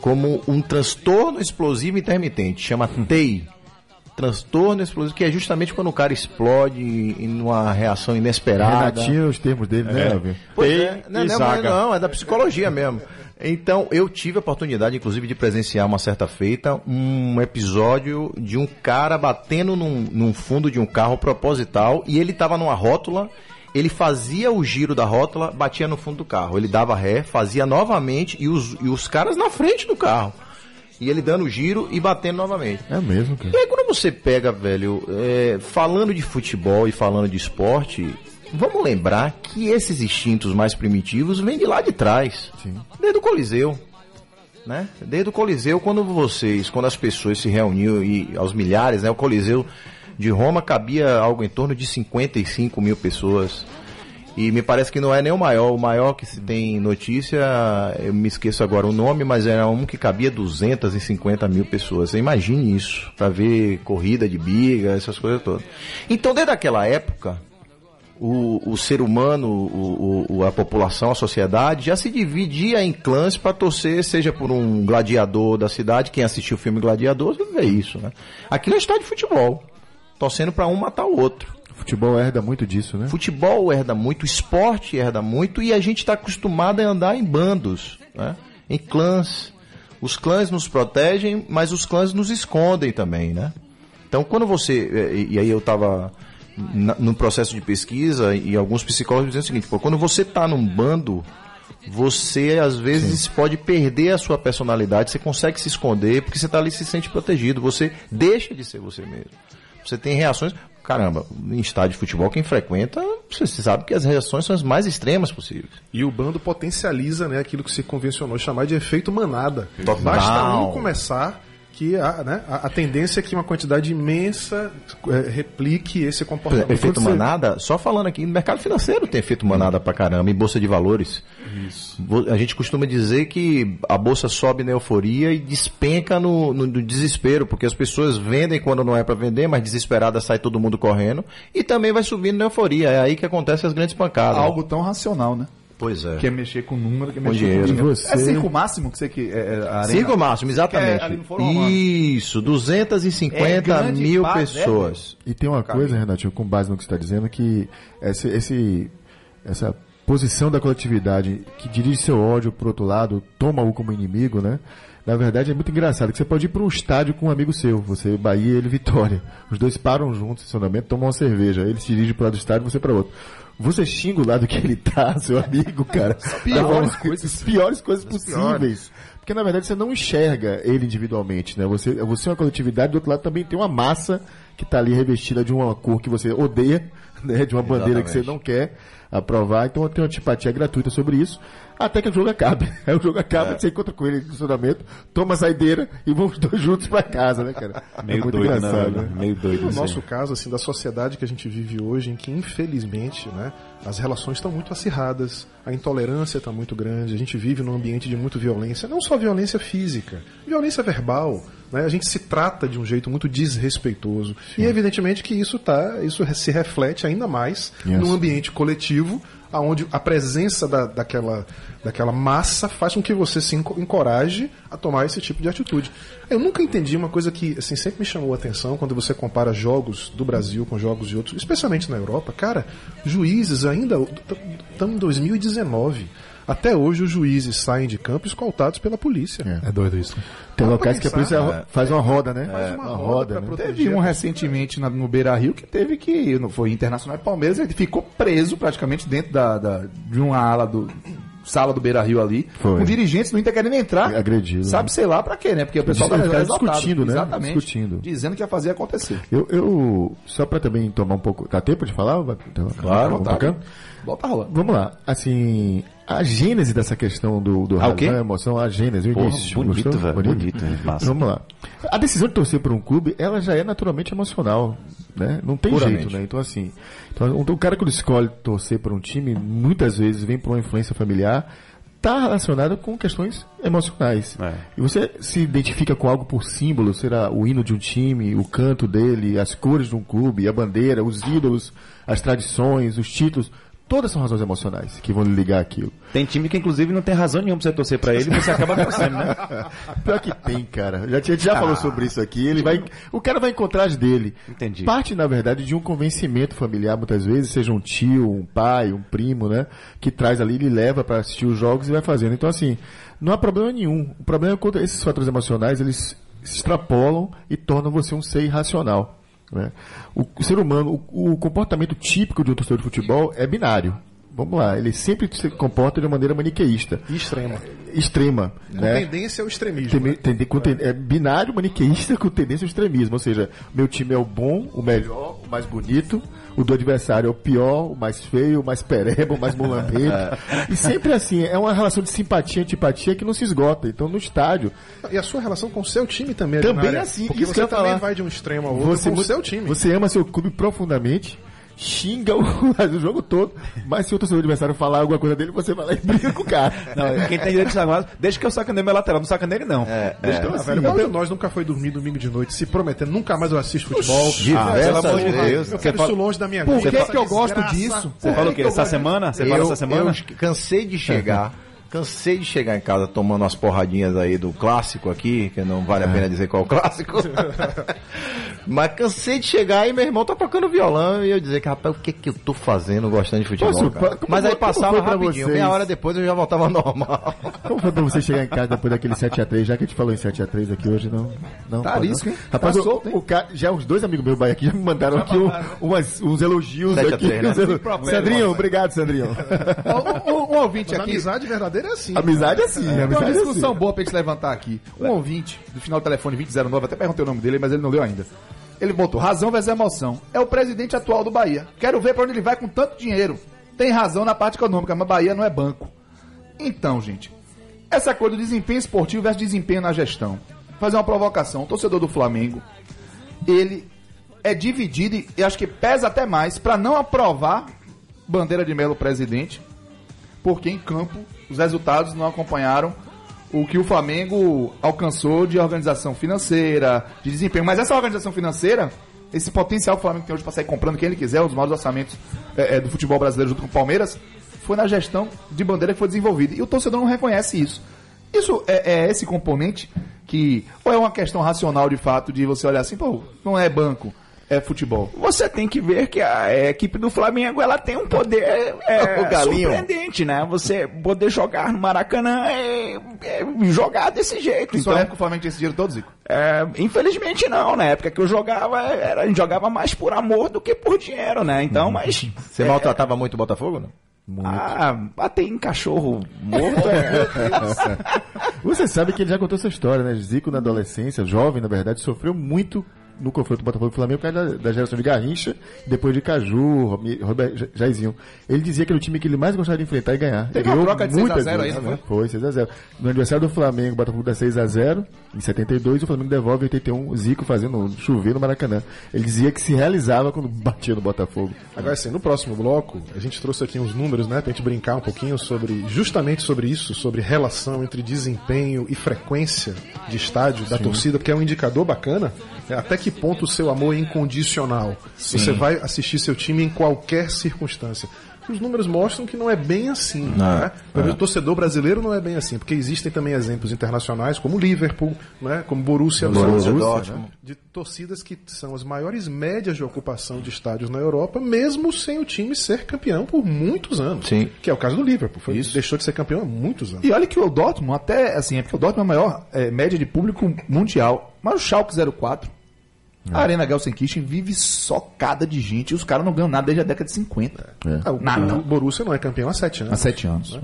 como um transtorno explosivo intermitente, chama TEI. Transtorno explosivo, que é justamente quando o cara explode em uma reação inesperada. Renatinho, os termos dele, né, Elvio? Pois é, não, não, não, é da psicologia mesmo. Então, eu tive a oportunidade, inclusive, de presenciar uma certa feita um episódio de um cara batendo num, num fundo de um carro proposital e ele estava numa rótula, ele fazia o giro da rótula, batia no fundo do carro. Ele dava ré, fazia novamente e os, e os caras na frente do carro. E ele dando o giro e batendo novamente. É mesmo, cara. E aí quando você pega, velho, é, falando de futebol e falando de esporte, vamos lembrar que esses instintos mais primitivos vêm de lá de trás. Desde o Coliseu. Né? Desde o Coliseu, quando vocês, quando as pessoas se reuniam e aos milhares, né? O Coliseu de Roma cabia algo em torno de 55 mil pessoas. E me parece que não é nem o maior. O maior que se tem notícia, eu me esqueço agora o nome, mas era um que cabia 250 mil pessoas. Você imagine isso, para ver corrida de biga, essas coisas todas. Então, desde aquela época, o, o ser humano, o, o- a população, a sociedade já se dividia em clãs para torcer, seja por um gladiador da cidade, quem assistiu o filme Gladiador, vê isso, né? Aquilo é estádio de futebol, torcendo para um matar o outro. Futebol herda muito disso, né? Futebol herda muito, esporte herda muito e a gente está acostumado a andar em bandos, né? em clãs. Os clãs nos protegem, mas os clãs nos escondem também, né? Então, quando você. eh, E e aí eu estava no processo de pesquisa e alguns psicólogos dizem o seguinte: pô, quando você está num bando, você às vezes pode perder a sua personalidade, você consegue se esconder porque você está ali e se sente protegido, você deixa de ser você mesmo. Você tem reações. Caramba, em estádio de futebol, quem frequenta, você sabe que as reações são as mais extremas possíveis. E o bando potencializa né, aquilo que se convencionou chamar de efeito manada. Total. Basta um começar que a, né, a, a tendência é que uma quantidade imensa é, replique esse Por comportamento. efeito manada, só falando aqui, no mercado financeiro tem efeito manada pra caramba, em bolsa de valores. Isso. A gente costuma dizer que a bolsa sobe na euforia e despenca no, no- no desespero, porque as pessoas vendem quando não é pra vender, mas desesperada sai todo mundo correndo, e também vai subindo na euforia. É aí que acontecem as grandes pancadas. Algo tão racional, né? Pois é. Que é mexer com número, que é Com mexer dinheiro. com dinheiro. Você- É circo máximo que você que é, é? Circo máximo, exatamente. É. Isso, 250 É mil pessoas. E tem uma coisa, Renatinho, com base no que você está dizendo, que esse, esse- essa posição da coletividade que dirige seu ódio pro outro lado, toma-o como inimigo, né? Na verdade é muito engraçado, que você pode ir para um estádio com um amigo seu, você Bahia e ele Vitória. Os dois param juntos, estacionamento, tomam uma cerveja. Ele se dirige para o lado do estádio, você para outro. Você xinga o lado que ele tá, seu amigo, cara. piores As coisas, as piores coisas possíveis. Porque na verdade você não enxerga ele individualmente, né? Você, você é uma coletividade, do outro lado também tem uma massa que tá ali revestida de uma cor que você odeia, né? De uma bandeira que você não quer aprovar. Então tem uma antipatia gratuita sobre isso. Até que o jogo acabe. Aí o jogo acaba, você encontra com ele no estacionamento, toma a saideira e vão os dois juntos pra casa, né, cara? Meio é muito doido, engraçado, né? né? Meio doido. No assim. nosso caso, assim, da sociedade que a gente vive hoje, em que infelizmente, né, as relações estão muito acirradas, a intolerância está muito grande, a gente vive num ambiente de muita violência, não só violência física, violência verbal, né, a gente se trata de um jeito muito desrespeitoso. E evidentemente que isso tá, isso se reflete ainda mais Yes. num ambiente coletivo aonde a presença da, daquela, daquela massa faz com que você se enco- encoraje a tomar esse tipo de atitude. Eu nunca entendi uma coisa que assim, sempre me chamou a atenção quando você compara jogos do Brasil com jogos de outros, especialmente na Europa. Cara, juízes ainda. Estamos em 2019. Até hoje os juízes saem de campo escoltados pela polícia. É. É doido isso. Tem Para locais que a polícia pensar, faz uma roda, né? Faz uma uma roda roda, né? Teve um recentemente na- no Beira Rio que teve que. não Foi Internacional e Palmeiras, ele ficou preso praticamente dentro da, da- de uma ala do. Sala do Beira Rio ali, Foi. com dirigentes do Inter querendo entrar. Agredido, Sabe, né? sei lá pra quê, né? Porque o pessoal Os caras exaltado. discutindo, né? Exatamente. Discutindo. Dizendo que ia fazer acontecer. Eu, eu só pra também tomar um pouco. Dá tempo de falar? Vai- então, Claro, tá. Volta a rolar. Vamos lá. Assim, a gênese dessa questão do, do Ah, razão e emoção, a gênese, o Porra, início. bonito, velho, bonito, é massa. Vamos lá. A decisão de torcer por um clube, ela já é naturalmente emocional, né? Não tem Puramente. jeito, né? Então, assim, então, o cara que escolhe torcer por um time, muitas vezes vem por uma influência familiar, está relacionado com questões emocionais. É. E você se identifica com algo por símbolo, será o hino de um time, o canto dele, as cores de um clube, a bandeira, os ídolos, as tradições, os títulos. Todas são razões emocionais que vão lhe ligar aquilo. Tem time que, inclusive, não tem razão nenhuma pra você torcer pra ele e você acaba torcendo, né? Pior que tem, cara. Já, tinha- já falou sobre isso aqui. Ele vai, o cara vai encontrar as dele. Entendi. Parte, na verdade, de um convencimento familiar, muitas vezes, seja um tio, um pai, um primo, né? Que traz ali, ele leva para assistir os jogos e vai fazendo. Então, assim, não há problema nenhum. O problema é quando esses fatores emocionais, eles se extrapolam e tornam você um ser irracional. Né? O, o ser humano, o, o comportamento típico de um torcedor de futebol é binário. Vamos lá, ele sempre se comporta de uma maneira maniqueísta. E extrema. Extrema. Com né? tendência ao extremismo. Tem- tem- com ten- é binário maniqueísta com tendência ao extremismo. Ou seja, meu time é o bom, o melhor, o mais bonito. O do adversário é o pior, o mais feio, o mais pereba, o mais mulambeiro. e sempre assim, é uma relação de simpatia e antipatia que não se esgota. Então, no estádio, E a sua relação com o seu time também é Também binária, assim, Porque isso que você também falar. vai de um extremo ao outro você, com o seu time. você ama seu clube profundamente, xinga o, o jogo todo, mas se o torcedor adversário falar alguma coisa dele, você vai lá e briga com o cara. Não, quem tem direito de chamar, deixa que eu sacaneio meu lateral, não sacaneio ele não. Deixa eu Ah, assim, velho, nós nunca foi dormir domingo de noite se prometendo nunca mais eu assisto futebol? diversas pelo amor de vezes. Deus. Eu quero Você isso fala- longe da minha Por vida. que, Essa que eu gosto disso? Você fala o quê? Essa semana? Você fala essa semana? eu cansei de chegar, cansei de chegar em casa tomando umas porradinhas aí do clássico aqui, que não vale a pena dizer qual é o clássico. Mas cansei de chegar e meu irmão tá tocando violão e eu dizer que, rapaz, o que que eu tô fazendo gostando de futebol, Posso- cara? Mas aí passava rapidinho, vocês? meia hora depois eu já voltava normal. Como foi pra você chegar em casa depois daquele 7x3? Já que a gente falou em 7x3 aqui hoje, não. não Tá não. hein? Rapaz, Tá o- solto, hein? o cara, já os dois amigos meus Bahia aqui já me mandaram aqui um- umas- uns elogios 7 a aqui. 3, né? uns Sandrinho, obrigado, Sandrinho. Um, um- um ouvinte Mas a aqui. amizade verdadeira é assim. Amizade é assim, Tem uma amizade é discussão assim. boa pra gente levantar aqui. Um ouvinte do final do telefone 2009, até perguntei o nome dele, mas ele não leu ainda. Ele botou razão versus emoção. É o presidente atual do Bahia. Quero ver pra onde ele vai com tanto dinheiro. Tem razão na parte econômica, mas Bahia não é banco. Então, gente, essa coisa do desempenho esportivo versus desempenho na gestão. Vou Fazer uma provocação. O torcedor do Flamengo, ele é dividido e acho que pesa até mais pra não aprovar bandeira de Melo presidente porque em campo os resultados não acompanharam o que o Flamengo alcançou de organização financeira, de desempenho. Mas essa organização financeira, esse potencial que o Flamengo tem hoje para sair comprando quem ele quiser, os maiores orçamentos é, é, do futebol brasileiro junto com o Palmeiras, foi na gestão de bandeira que foi desenvolvida. E o torcedor não reconhece isso. Isso é, é esse componente que, ou é uma questão racional de fato de você olhar assim, pô, não é banco. É futebol? Você tem que ver que a equipe do Flamengo ela tem um poder é, galinho. surpreendente, né? Você poder jogar no Maracanã é, é jogar desse jeito. Então, época o Flamengo tinha esse dinheiro todo, Zico? é, infelizmente não, na época que eu jogava, era, a gente jogava mais por amor do que por dinheiro, né? Então, mas. Você maltratava muito o Botafogo, não? Ah, bater em cachorro morto é. Você sabe que ele já contou essa história, né? Zico na adolescência, jovem, na verdade, sofreu muito no confronto Botafogo e Flamengo por causa da, da geração de Garrincha, depois de Caju, Romi- Robert Ja- Jairzinho. Ele dizia que era o time que ele mais gostava de enfrentar e ganhar. Teve uma troca de 6 a muitas 0 aí, não né? Foi, 6x0. No aniversário do Flamengo, o Botafogo dá 6x0 em 72 e o Flamengo devolve em 81, o Zico fazendo chover no Maracanã. Ele dizia que se realizava quando batia no Botafogo. Agora sim, no próximo bloco, a gente trouxe aqui uns números, né, pra gente brincar um pouquinho sobre, justamente sobre isso, sobre relação entre desempenho e frequência de estádio da torcida, porque é um indicador bacana, né, até que ponto o seu amor é incondicional. Você vai assistir seu time em qualquer circunstância. Os números mostram que não é bem assim. né? O torcedor brasileiro não é bem assim, porque existem também exemplos internacionais, como o Liverpool, né? como Borussia, Borussia né? de torcidas que são as maiores médias de ocupação de estádios na Europa, mesmo sem o time ser campeão por muitos anos. Sim. Que é o caso do Liverpool. Foi, deixou de ser campeão há muitos anos. E olha que o Dortmund, até assim, é porque o Dortmund é a maior é, média de público mundial. Mas o Schalke 04, a Arena Gelsenkirchen vive socada de gente e os caras não ganham nada desde a década de 50. Ah, o, Nada. o Borussia não é campeão há sete anos. Há sete anos.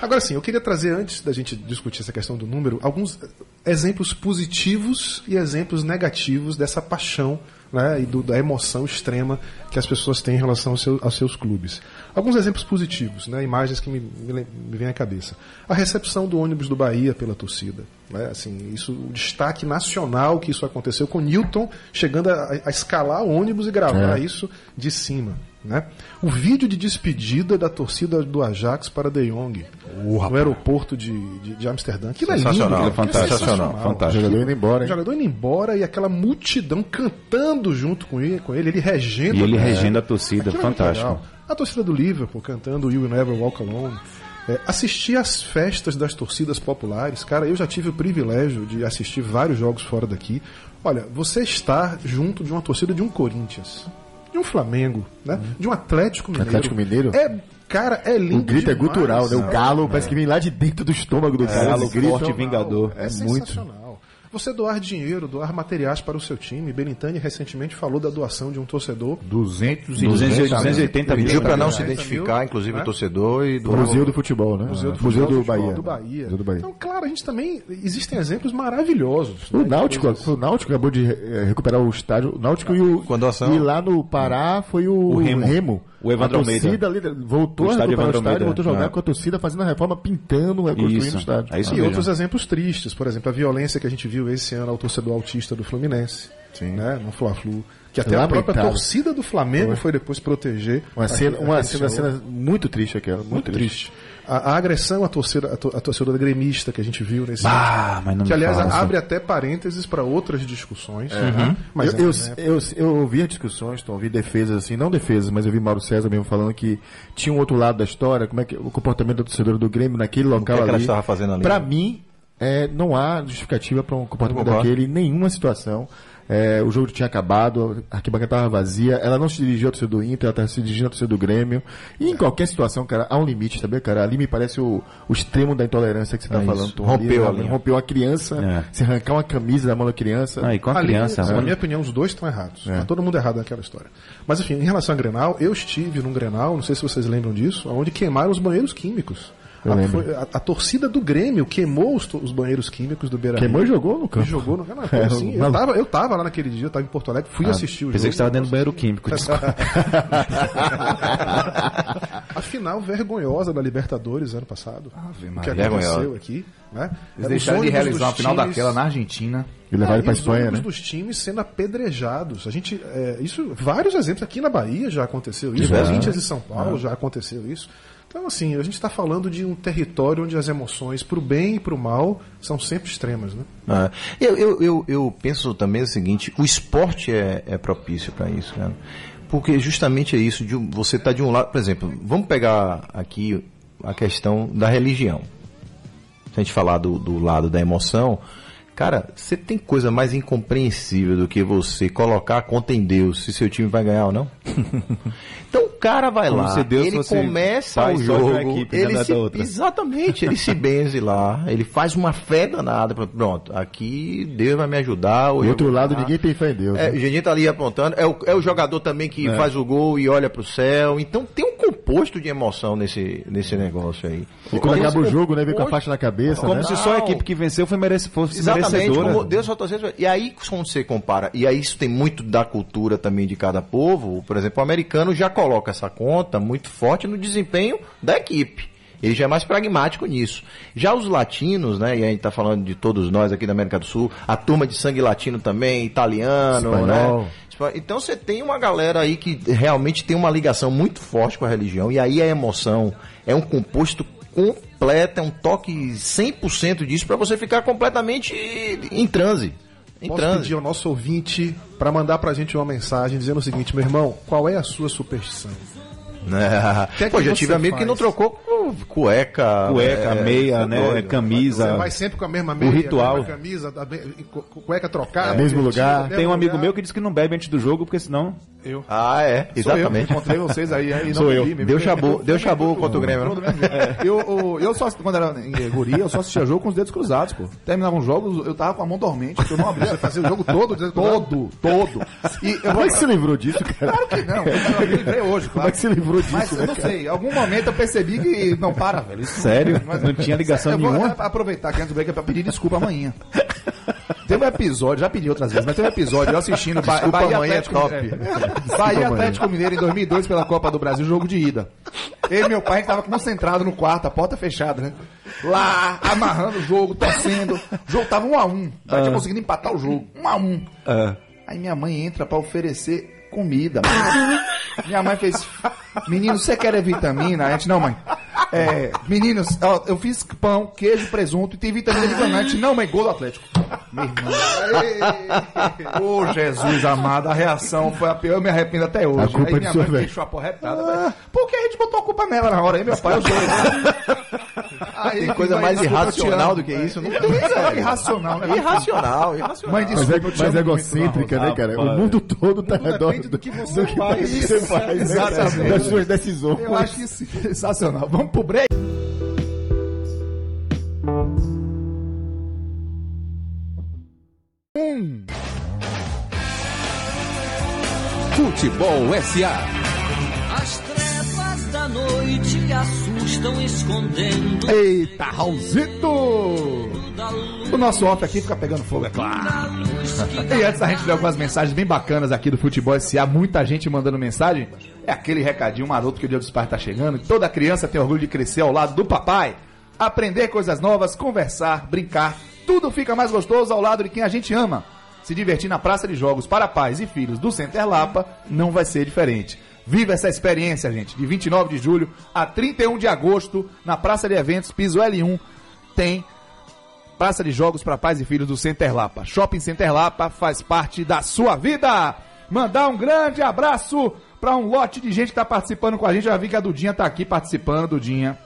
Agora sim, eu queria trazer, antes da gente discutir essa questão do número, alguns exemplos positivos e exemplos negativos dessa paixão né, e do- da emoção extrema que as pessoas têm em relação ao seu- aos seus clubes. Alguns exemplos positivos, né, imagens que me, me, me vêm à cabeça. A recepção do ônibus do Bahia pela torcida. Né, assim, isso, o destaque nacional que isso aconteceu com Newton chegando a, a escalar o ônibus e gravar isso de cima. Né? O vídeo de despedida da torcida do Ajax para De Jong no aeroporto de, de, de Amsterdã. Aquilo é lindo, Sensacional, aquilo é fantástico, sensacional. O fantástico. jogador indo embora, O hein? jogador indo embora e aquela multidão cantando junto com ele, com ele, ele regendo. E ele regendo a torcida, Aquilo é fantástico. legal. A torcida do Liverpool cantando You Will Never Walk Alone. É, assistir às festas das torcidas populares, cara, eu já tive o privilégio de assistir vários jogos fora daqui. Olha, você estar junto de uma torcida de um Corinthians, de um Flamengo, né? De um Atlético Mineiro. Atlético Mineiro? É, cara, é lindo. O grito é demais, gutural, né? O cara. galo parece que vem lá de dentro do estômago do cara. Galo Eles gritam. forte e vingador. É, muito. Você doar dinheiro, doar materiais para o seu time. Benintani recentemente falou da doação de um torcedor. 200 200, 280 mil. Pediu para não se né? identificar, inclusive Né? o torcedor e do. Museu do Futebol, né? Museu do, Museu Futebol do Bahia. do Bahia. Museu do Bahia. Então, claro, a gente também. Existem exemplos maravilhosos. O né, Náutico, coisas- o Náutico acabou de eh, recuperar o estádio. O Náutico e o. Com a doação. E lá no Pará foi o, O Remo. O Evandro a torcida ali voltou O a estádio o Evandro estádio, Almeida, voltou a jogar é. com a torcida, fazendo a reforma, pintando, reconstruindo Isso, o estádio. é E mesmo. outros exemplos tristes, por exemplo, a violência que a gente viu esse ano ao torcedor autista do Fluminense, Sim. né, no Fla-Flu, que até a própria Lamentável. torcida do Flamengo foi depois proteger. Uma cena, uma cena, cena muito triste aquela, muito, muito triste. triste. A, a agressão à torcida, à to- à torcida gremista que a gente viu nesse Ah, mas não que me aliás fala, abre até parênteses para outras discussões. né? Mas eu, eu, é, né? eu, eu ouvi as discussões, então, ouvi defesas assim, não defesas, mas eu vi Mauro César mesmo falando que tinha um outro lado da história, como é que o comportamento do torcedor do Grêmio naquele local que é que ela ali. estava fazendo ali, né? mim, é, não há justificativa para um comportamento daquele em nenhuma situação. É, o jogo tinha acabado, a arquibancada estava vazia, ela não se dirigiu ao torcedor do Inter, ela estava se dirigindo ao torcedor do Grêmio. E em qualquer situação, cara, há um limite, sabe, cara? Ali me parece o, o extremo da intolerância que você está É falando. isso. Rompeu ali, a. Rompeu a criança, É. se arrancar uma camisa da mão da criança. Ah, e com a Ali, criança, na mano. minha opinião, os dois estão errados. Tá todo mundo errado naquela história. Mas enfim, em relação a Grenal, eu estive num Grenal, não sei se vocês lembram disso, onde queimaram os banheiros químicos. A, a- a torcida do Grêmio queimou os, os banheiros químicos do Beira Queimou e jogou no E campo. jogou no canal. É, assim, eu, maluco. tava, eu tava lá naquele dia, eu tava em Porto Alegre, fui assistir o Pensei jogo. que você estava dentro do banheiro químico. desculpa. A final vergonhosa da Libertadores ano passado. Ave que aconteceu aqui. Né? Eles deixaram de realizar uma final times- daquela na Argentina. E levar Ah, e os Espanha, né? dos times sendo apedrejados. A gente, é, isso, vários exemplos aqui na Bahia já aconteceu isso. Diversos. Corinthians e São Paulo já aconteceu isso. Então, assim, a gente está falando de um território onde as emoções, pro bem e pro mal, são sempre extremas, né? Ah, eu, eu, eu, eu penso também o seguinte: o esporte é, é propício para isso, cara. Porque justamente é isso, de você tá de um lado, por exemplo, vamos pegar aqui a questão da religião. Se a gente falar do, do lado da emoção, Cara, você tem coisa mais incompreensível do que você colocar a conta em Deus se seu time vai ganhar ou não? então o cara vai Como lá, se Deus ele começa o jogo, equipe, né, ele da se, outra. exatamente, ele se benze lá, ele faz uma fé danada, pronto, aqui Deus vai me ajudar. Do outro lado, ganhar. ninguém tem fé em Deus. É, né? o Geninho tá ali apontando. É o, é o jogador também que faz o gol e olha pro céu. Então tem um composto de emoção nesse, nesse negócio aí. E quando acaba o jogo, né? Vem com a faixa na cabeça, Como né? se só a equipe que venceu foi merece, fosse Exatamente, merecedora. como Deus só torceu. E aí, quando você compara, e aí isso tem muito da cultura também de cada povo, por exemplo, o americano já coloca essa conta muito forte no desempenho da equipe. Ele já é mais pragmático nisso. Já os latinos, né? E a gente tá falando de todos nós aqui da América do Sul, a turma de sangue latino também, italiano, Espanhol. né? Então você tem uma galera aí que realmente tem uma ligação muito forte com a religião, e aí a emoção é um composto completo, é um toque 100% disso para você ficar completamente em transe. Em Posso transe. pedir ao nosso ouvinte para mandar pra gente uma mensagem dizendo o seguinte, meu irmão, qual é a sua superstição? É. que é Pô, que já tive amigo que faz? não trocou cu- cueca. Cueca, é, meia, tá né? Camisa. Você vai sempre com a mesma meia, ritual. a mesma camisa, cueca trocada, Mesmo divertida, lugar. mesmo Tem um amigo lugar. meu que disse que não bebe antes do jogo, porque senão. Eu. Ah, é, Sou eu, exatamente. encontrei vocês aí, aí não Sou eu. bebi, Deu chabu, deu chabu contra o Grêmio. Né? mesmo jeito. Eu, eu, eu só, quando era em guria, eu só assistia jogo com os dedos cruzados, pô. Terminavam os jogos, eu tava com a mão dormente, eu não abria. Você fazia o jogo todo, que eu- Todo, todo. E eu Como é que se livrou disso, cara? Claro que não, eu me livrei hoje, Como é claro. que se livrou disso, Mas né, eu não cara? sei, em algum momento eu percebi que não para, velho. Isso Sério? Mas- Não tinha ligação eu vou nenhuma? aproveitar que antes do break é pra pedir desculpa amanhã. Teve um episódio, já pedi outras vezes, mas teve um episódio eu assistindo Ba- Desculpa, Bahia amanhã é Atlético, top. é, Bahia Atlético Mineiro em 2002 pela Copa do Brasil, jogo de ida. Eu e meu pai tava concentrado no quarto, a porta fechada, né? Lá, amarrando o jogo, torcendo. O jogo tava um a um. Não tinha conseguido empatar o jogo. Um a um. Aí minha mãe entra pra oferecer comida. Minha mãe fez. Menino, você quer vitamina? A gente, não, mãe. É, meninos, ó, eu fiz pão, queijo, presunto e tem vitamina gente, não, mãe, gol do Atlético. Meu irmão. Ô, Jesus amado, a reação foi a pior, eu me arrependo até hoje. A culpa aí é minha mãe sua, velho. fechou a porretada. velho. Por que a gente botou a culpa nela na hora? Aí meu pai, eu sou. Aí, Tem coisa mais irracional do que isso? Não É, é irracional, né? Irracional, irracional. Mãe, Mas desculpa, é, mas é egocêntrica, né, cara? O mundo todo tá redor depende do que você do faz. que faz, né? Exatamente. das suas decisões. Eu acho isso sensacional. Vamos pro break. Futebol SA. As trevas da noite assustam escondendo Eita, Raulzito! O nosso off aqui fica pegando fogo, é claro. E antes da gente ler algumas mensagens bem bacanas aqui do Futebol SA, muita gente mandando mensagem. É aquele recadinho maroto que o Dia dos Pais tá chegando. Toda criança tem orgulho de crescer ao lado do papai. Aprender coisas novas, conversar, brincar. Tudo fica mais gostoso ao lado de quem a gente ama. Se divertir na praça de jogos para pais e filhos do Center Lapa não vai ser diferente. Viva essa experiência, gente. De 29 de julho a 31 de agosto, na Praça de Eventos, piso L1, tem Praça de Jogos para Pais e Filhos do Center Lapa. Shopping Center Lapa faz parte da sua vida. Mandar um grande abraço para um lote de gente que está participando com a gente. Já vi que a Dudinha está aqui participando, Dudinha.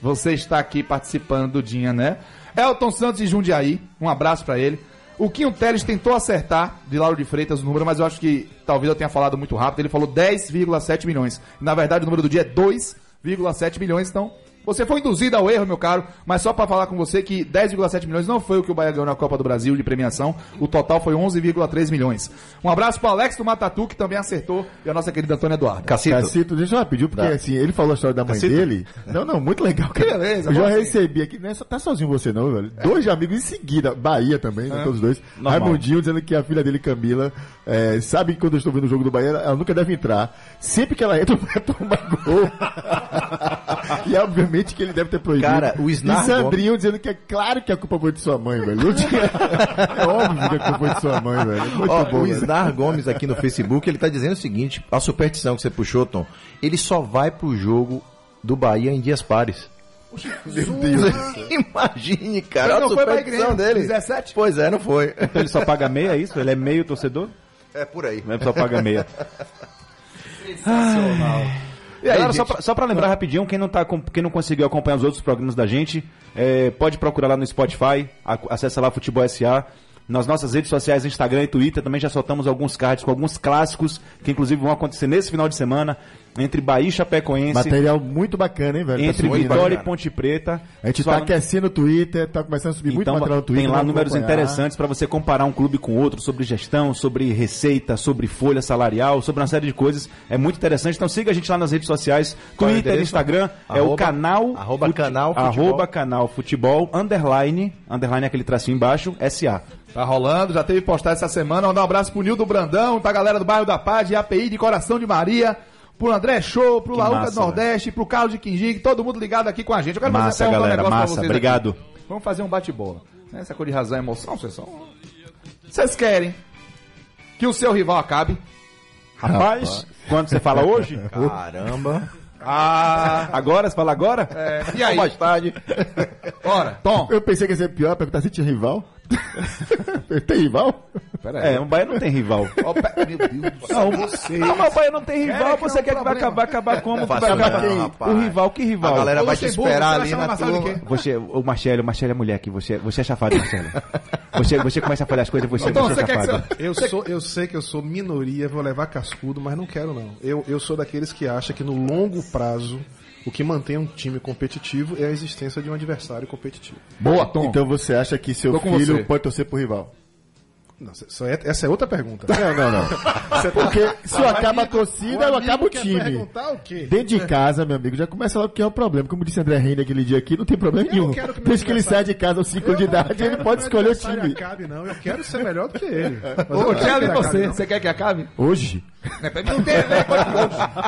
Você está aqui participando, Dudinha, né? Elton Santos de Jundiaí, um abraço para ele. O Quinho Teles tentou acertar de Lauro de Freitas o número, mas eu acho que talvez eu tenha falado muito rápido. Ele falou 10,7 milhões. Na verdade, o número do dia é 2,7 milhões, então você foi induzido ao erro, meu caro, mas só pra falar com você que 10,7 milhões não foi o que o Bahia ganhou na Copa do Brasil de premiação. O total foi 11,3 milhões. Um abraço pro Alex do Matatu, que também acertou, e a nossa querida Antônia Eduardo. Cacito. Cacito, deixa eu rapidinho, porque assim, ele falou a história da mãe dele. Não, não, muito legal, cara. beleza, eu já vamos recebi aqui, não é só tá sozinho você não, velho. Dois amigos em seguida, Bahia também, né, todos dois. Raimundinho dizendo que a filha dele, Camila, é, sabe que quando eu estou vendo o jogo do Bahia, ela nunca deve entrar. Sempre que ela entra, vai tomar gol. e obviamente que ele deve ter proibido. Cara, o Snar E Sandrinho dizendo que é claro que a culpa foi de sua mãe, velho. É óbvio que a culpa foi de sua mãe, velho. Muito Ó, bom, o velho. Isnar Gomes aqui no Facebook, ele tá dizendo o seguinte, a superstição que você puxou, Tom, ele só vai pro jogo do Bahia em dias pares. Meu Deus. Imagine, cara, Ele a não foi pra superstição igreja, dele. 17? Pois é, não foi. Então ele só paga meia, é isso? Ele é meio torcedor? É por aí. Não é só paga meia. E aí, Galera, só, pra, só pra lembrar rapidinho, quem não, tá, quem não conseguiu acompanhar os outros programas da gente, é, pode procurar lá no Spotify, acessa lá Futebol SA. Nas nossas redes sociais, Instagram e Twitter, também já soltamos alguns cards com alguns clássicos, que inclusive vão acontecer nesse final de semana, entre Bahia e Chapecoense, Material muito bacana, hein, velho? Tá entre subindo, Vitória e? Ponte Preta. A gente tá Falando- aquecendo o Twitter, tá começando a subir muito então, material no Twitter. tem lá números acompanhar. interessantes para você comparar um clube com outro sobre gestão, sobre receita, sobre folha salarial, sobre uma série de coisas. É muito interessante. Então siga a gente lá nas redes sociais, Qual é Twitter, endereço? Instagram, é o Arroba- canal arroba canal futebol. arroba canal futebol underline underline aquele tracinho embaixo SA. Tá rolando, já teve postagem essa semana. Mandar um abraço pro Nildo Brandão, pra galera do bairro da Paz, de API de Coração de Maria, pro André Show, pro Laúca do Nordeste, pro Carlos de Quinjique, todo mundo ligado aqui com a gente. Eu quero Massa, um galera, negócio pra massa. vocês Obrigado. aqui. Vamos fazer um bate-bola. Essa coisa de razão e emoção, vocês são. Vocês querem que o seu rival acabe? Rapaz, quando você fala hoje? Caramba. Ah, Agora, você fala agora? é, e aí? Mais tarde. Bora, Tom. Eu pensei que ia ser pior, perguntar se tinha rival. tem rival? Pera aí. É, o Bahia não tem rival. Pe- Meu Deus do céu. Não, não, mas o Bahia não tem rival. É que você é um quer que vai acabar, acabar como? Que vai acabar? rapaz. O rival, que rival? A galera vai te esperar você ali na turma. quê? Você, o Marcelo, o Marcelo é moleque, você, você é chafado, Marcelo. Você, você começa a falar as coisas, você, Então, você você é quer que chafado. você... Eu, sou, eu sei que eu sou minoria, vou levar cascudo, mas não quero não. Eu, eu sou daqueles que acham que no longo prazo o que mantém um time competitivo é a existência de um adversário competitivo. Boa, Tom. Então você acha que seu filho você. pode torcer pro rival? Não, essa é- essa é outra pergunta. Não, não, não. Porque se eu acaba a torcida, eu acabo o time. perguntar o quê? Dentro de casa, meu amigo, já começa logo que é o problema. Como disse André Reine aquele dia aqui, não tem problema nenhum. quero que Desde que ele sai de casa aos 5 Eu de idade, ele pode escolher o time. Acabe, não. Eu quero ser melhor do que ele. Eu Ô, não quero você? acabe, não. Você quer que acabe? Hoje? Não tem, né?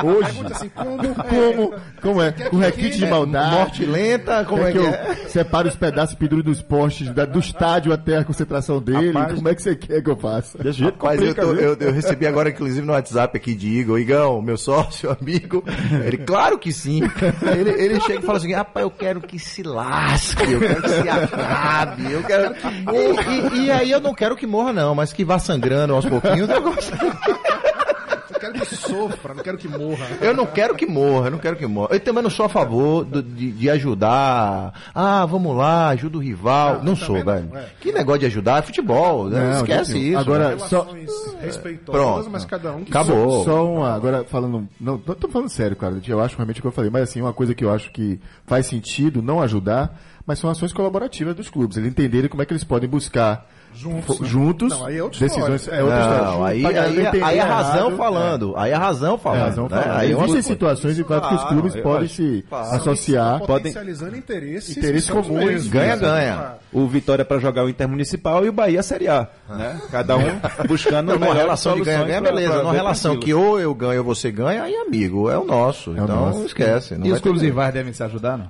Hoje? Pergunta assim, como? Como? Como é? Com requinte de maldade. Morte lenta, como é que eu é? separo os pedaços pendurados dos postes, da- do estádio até a concentração dele? Rapaz. Como é que você quer que eu faça? Desse jeito Rapaz, eu, eu- eu recebi agora, inclusive, no WhatsApp aqui de Igor. Igão, meu sócio, amigo. Ele, claro que sim. Ele, ele chega e fala assim: rapaz, eu quero que se lasque, eu quero que se acabe, eu quero que morra. E, e- e aí eu não quero que morra, não, mas que vá sangrando aos pouquinhos. Eu, gosto. Eu quero que sofra, não quero que morra. Eu não quero que morra, eu não quero que morra. Eu também não sou a favor do- de, de ajudar. Ah, vamos lá, ajuda o rival. Não, sou, também velho. não, é. Que negócio de ajudar é futebol. né? Não, Esquece gente, isso. agora- né? só- respeitosas, Pronto. mas cada um que Acabou. Só uma, agora falando, não, não tô falando sério, cara, eu acho realmente o que eu falei, mas assim, uma coisa que eu acho que faz sentido não ajudar, mas são ações colaborativas dos clubes, eles entenderem como é que eles podem buscar Juntos, né? juntos Não, aí é outra decisões, é outra. Não, aí, aí, aí é a razão errado, falando. Aí é a razão É, falando. razão né? Aí é uma Existem situações em que os clubes podem se Claro. associar, podem potencializando interesses, Interesses comuns. mesmos. Ganha, ganha. O Vitória para jogar o Intermunicipal e o Bahia a Série A. Né? Cada um buscando melhores relação de ganha-ganha, beleza. Numa ver relação que ou eu ganho ou você ganha, aí amigo, é o nosso. então esquece. E os clubes rivais devem se ajudar, não?